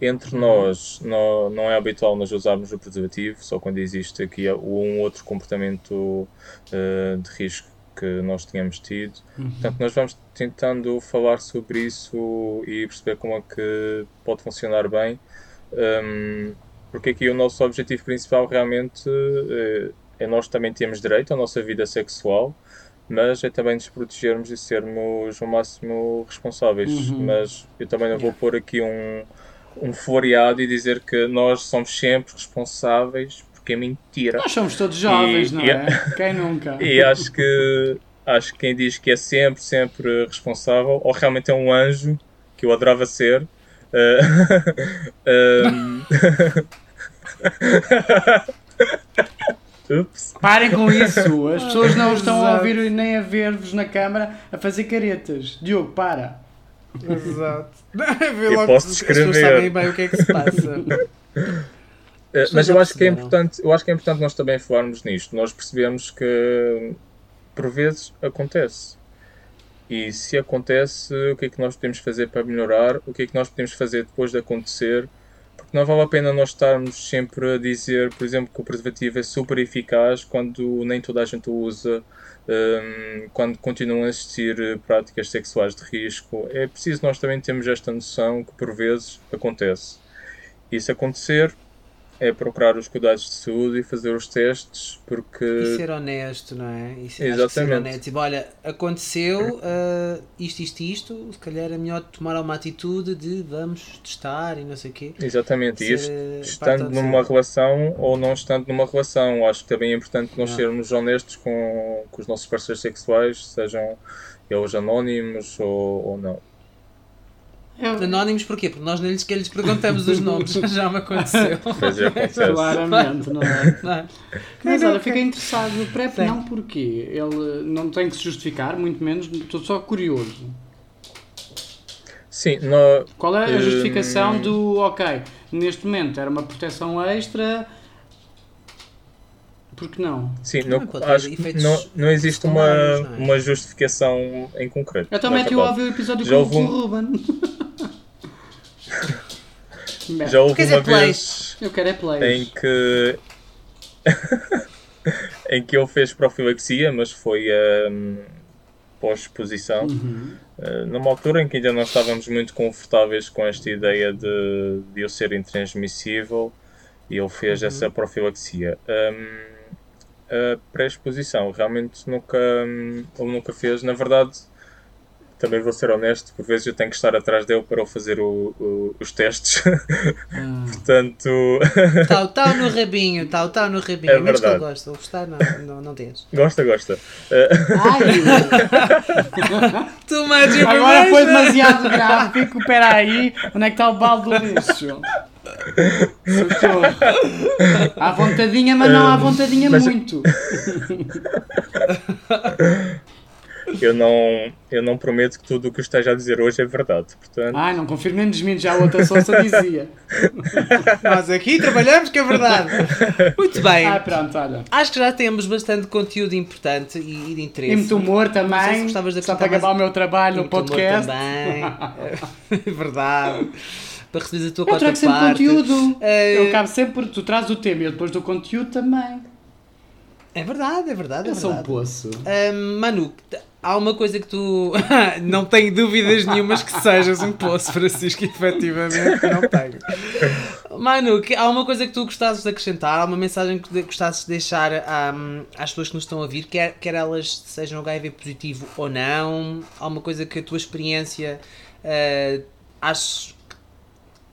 Entre nós, não, não é habitual nós usarmos o preservativo, só quando existe aqui um outro comportamento eh, de risco que nós tínhamos tido. Portanto, nós vamos tentando falar sobre isso e perceber como é que pode funcionar bem. Um, porque aqui o nosso objetivo principal realmente eh, é nós também temos direito à nossa vida sexual, mas é também nos protegermos e sermos o máximo responsáveis. Uhum. Mas eu também não vou pôr aqui um, um floreado e dizer que nós somos sempre responsáveis, porque é mentira. Nós somos todos jovens, E- não e- é? Quem nunca? E acho que acho que quem diz que é sempre, sempre responsável, ou realmente é um anjo, que eu adorava ser. eh, ehm, Ups. Parem com isso, as pessoas não estão a Exato. ouvir nem a ver-vos na câmara a fazer caretas. Diogo, para. Exato. Eu posso As pessoas descrever. sabem bem o que é que se passa. Eh, As mas eu acho que é importante, eu acho que é importante nós também falarmos nisto. Nós percebemos que por vezes acontece. E se acontece, o que é que nós podemos fazer para melhorar? O que é que nós podemos fazer depois de acontecer? Porque não vale a pena nós estarmos sempre a dizer, por exemplo, que o preservativo é super eficaz quando nem toda a gente o usa, hum, quando continuam a existir práticas sexuais de risco. É preciso nós também termos esta noção que por vezes acontece. E se acontecer, é procurar os cuidados de saúde e fazer os testes, porque. E ser honesto, não é? E ser, que ser Exatamente. honesto. Tipo, olha, aconteceu ah, isto, isto, isto, se calhar é melhor tomar uma atitude de vamos testar e não sei o quê. Exatamente, Ser, isto, eh, estando numa de- relação ou não estando numa relação, acho que também é importante nós Não. sermos honestos com, com os nossos parceiros sexuais, sejam eles anónimos ou, ou não. Eu, Anónimos porquê? Porque nós nem lhes, que lhes perguntamos os nomes, já me aconteceu. Pois é, claramente, não é? Não é? Mas olha, fiquei interessado no PrEP, Sim. não porquê. Ele não tem que se justificar, muito menos, estou só curioso. Sim, nó- Qual é a Hum. justificação do, ok, neste momento era uma proteção extra, porque não? sim Não, não, ter acho que não, não existe uma, não é? uma justificação em concreto. Eu também a ouvir o episódio Já com, o Ruben. Já houve uma plays. vez Eu quero é plays. em que em que ele fez profilaxia, mas foi hum, pós-exposição. Uhum. Uh, numa altura em que ainda não estávamos muito confortáveis com esta ideia de, de eu ser intransmissível e ele fez essa profilaxia. Um, a pré-exposição realmente nunca, hum, ele nunca fez. Na verdade, também vou ser honesto, por vezes eu tenho que estar atrás dele para ele fazer o- o- os testes. Ah. Portanto, Tal, tal no rabinho, tal, tal no rabinho. É menos que eu verdade. gosto. Gostar, não, não, não tens. gosta, gosta. Ai, Tu agora foi demasiado gráfico, espera aí, onde é que está o balde do lixo? À vontadinha, mas não à vontadinha Mas- muito. Eu, não, eu não prometo que tudo o que eu esteja a dizer hoje é verdade. Portanto, Ai, não confirmo nem desminto, já a outra Sousa dizia. Nós aqui trabalhamos que é verdade. Muito bem. Ah, pronto, olha. Acho que já temos bastante conteúdo importante e, e de interesse. E muito humor se também, gostavas de só para acabar o meu trabalho no Muito humor podcast. também. É verdade. Para receberes a tua Eu trago quarta sempre parte. conteúdo. Eh, Eu acabo sempre por tu trazes o tema e eu depois do conteúdo também. É verdade, é verdade. É Eu sou um poço. Ahm, Manu, há uma coisa que tu. não tenho dúvidas nenhumas que sejas um poço, Francisco, efetivamente, não tenho. Manu, que há uma coisa que tu gostasses de acrescentar, há uma mensagem que gostasses de deixar ahm, às pessoas que nos estão a ouvir, quer, quer elas sejam HIV positivo ou não, há uma coisa que a tua experiência uh, achas que,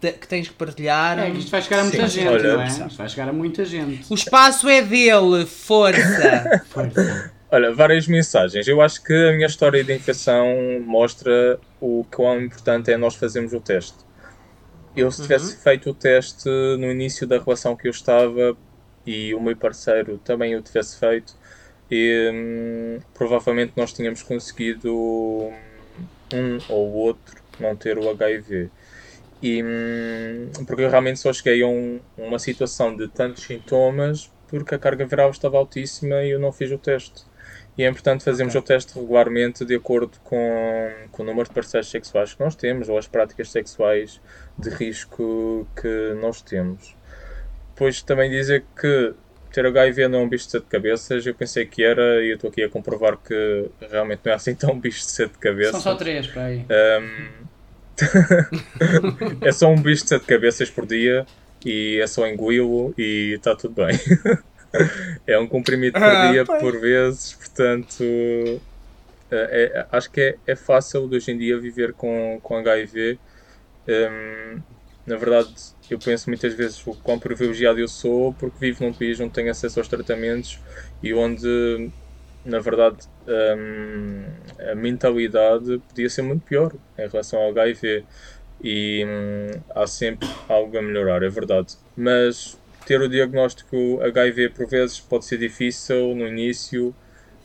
te- que tens que partilhar. É isto vai chegar a muita Sim, gente, olha- não é? Isto vai chegar a muita gente. O espaço é dele, força! Força. Olha, várias mensagens. Eu acho que a minha história de infecção mostra o quão importante é nós fazermos o teste. Eu, se tivesse feito o teste no início da relação que eu estava e o meu parceiro também o tivesse feito, e hum, provavelmente nós tínhamos conseguido um ou outro não ter o HIV. E, hum, porque eu realmente só cheguei a um, uma situação de tantos sintomas porque a carga viral estava altíssima e eu não fiz o teste. E é importante fazermos okay. o teste regularmente de acordo com, com o número de parceiros sexuais que nós temos ou as práticas sexuais de risco que nós temos. Depois também dizer que ter HIV não é um bicho de sete cabeças, eu pensei que era e eu estou aqui a comprovar que realmente não é assim tão bicho de sete cabeças. São só três, para aí. Um... é só um bicho de sete cabeças por dia e é só engoli-lo e está tudo bem. é um comprimido por ah, dia, por vezes, portanto. É, é, acho que é, é fácil de hoje em dia viver com, com HIV. Um, na verdade, eu penso muitas vezes o quão privilegiado eu sou porque vivo num país onde tenho acesso aos tratamentos e onde, na verdade, um, a mentalidade podia ser muito pior em relação ao HIV. E um, há sempre algo a melhorar, é verdade. Mas ter o diagnóstico HIV por vezes pode ser difícil no início,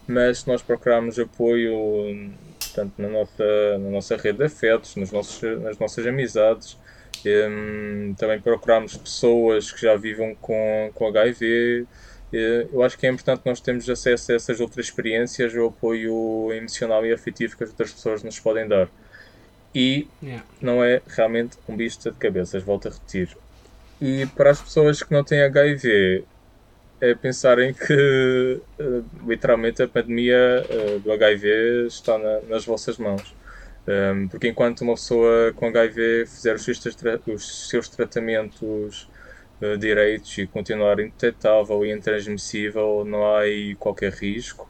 mas se nós procurarmos apoio tanto na nossa, na nossa rede de afetos, nos nossos, nas nossas amizades, um, também procurarmos pessoas que já vivam com, com HIV. Eu acho que é importante nós termos acesso a essas outras experiências, o apoio emocional e afetivo que as outras pessoas nos podem dar. E yeah. não é realmente um bicho de cabeças, volto a repetir. E para as pessoas que não têm HIV, é pensarem que uh, literalmente a pandemia uh, do HIV está na, nas vossas mãos. Um, porque enquanto uma pessoa com HIV fizer os seus, os seus tratamentos direitos e continuar indetetável e intransmissível, não há aí qualquer risco.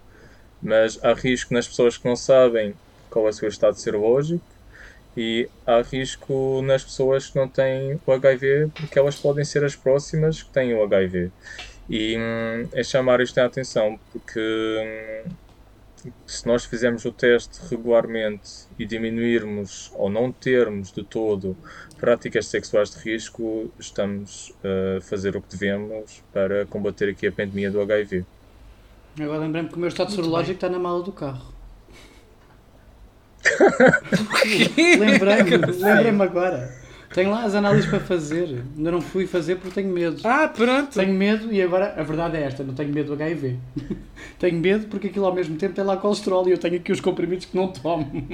Mas há risco nas pessoas que não sabem qual é o seu estado serológico e há risco nas pessoas que não têm o HIV, porque elas podem ser as próximas que têm o HIV. E hum, é chamar isto a atenção, porque hum, se nós fizermos o teste regularmente e diminuirmos ou não termos de todo práticas sexuais de risco, estamos a fazer o que devemos para combater aqui a pandemia do HIV. Agora lembrei-me que o meu estado serológico está na mala do carro. lembrei-me, lembrei-me agora. Tenho lá as análises para fazer. Ainda não fui fazer porque tenho medo. Ah, pronto. Tenho medo e agora a verdade é esta: não tenho medo do HIV. tenho medo porque aquilo ao mesmo tempo tem lá colesterol e eu tenho aqui os comprimidos que não tomo.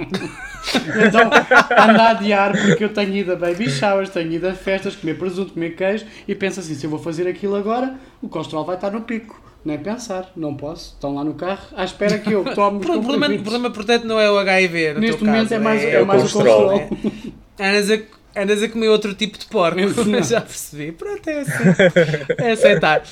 então ando a adiar porque eu tenho ido a baby showers, tenho ido a festas, comer presunto, comer queijo e penso assim: se eu vou fazer aquilo agora, o colesterol vai estar no pico. Nem pensar, não posso. Estão lá no carro à espera que eu tome os o problema, o problema, portanto, não é o HIV. Neste momento caso, é mais, é, é mais o colesterol. É. Andas, a, andas a comer outro tipo de porco. Já percebi. Pronto, é assim. É aceitar.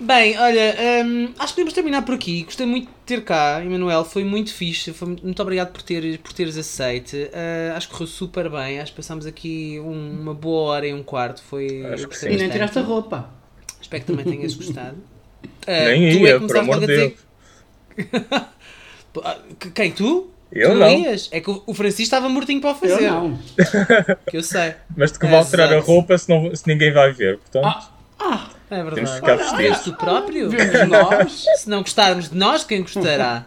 Bem, olha, hum, acho que podemos terminar por aqui. Gostei muito de ter cá, Emanuel. Foi muito fixe. Foi muito obrigado por, ter, por teres aceite. Uh, acho que correu super bem. Acho que passámos aqui um, uma boa hora e um quarto. Foi, acho que sim. E nem tiraste a roupa. Espero que também tenhas gostado. Uh, Nem ia, é por amor de Deus. Ah, quem? Tu? Eu tu não. Ias? É que o Francisco estava mortinho para o fazer. Eu não. Que eu sei. Mas de que vale tirar a roupa se, não, se ninguém vai ver, portanto... Ah, ah é verdade. Temos de ficar vestidos. tu próprio? Vemos nós. Se não gostarmos de nós, quem gostará?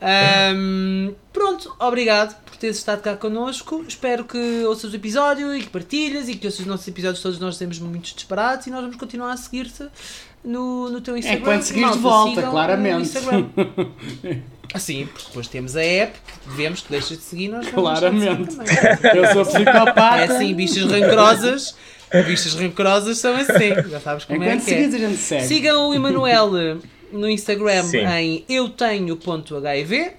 um, pronto, obrigado por teres estado cá connosco. Espero que ouças o episódio e que partilhas e que ouças os nossos episódios todos nós temos muitos disparates e nós vamos continuar a seguir-te no, no teu Instagram. É quando seguires de volta, claramente. Assim, porque depois temos a app que devemos que deixas de seguir nós Claramente. Eu sou psicopata. É assim, bichas rancorosas. Bichas rancorosas são assim. Já sabes como é, é que é. A gente segue. Sigam o Emanuel no Instagram Sim. em eu tenho.hiv.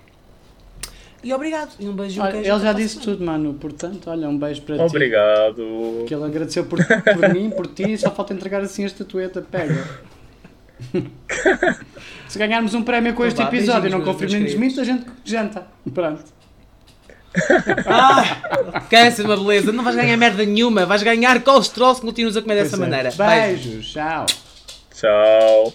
E obrigado. E um beijo olha, um Ele já disse tudo, mano. Portanto, olha, um beijo para obrigado. ti. Obrigado. Que ele agradeceu por, por mim, por ti. Só falta entregar assim a estatueta. Pega. Se ganharmos um prémio com este episódio e não confirmem muito, a gente janta. Pronto. ah, ser uma beleza. Não vais ganhar merda nenhuma. Vais ganhar colesterol se continuas a comer dessa é. maneira. Beijos. Tchau. Tchau.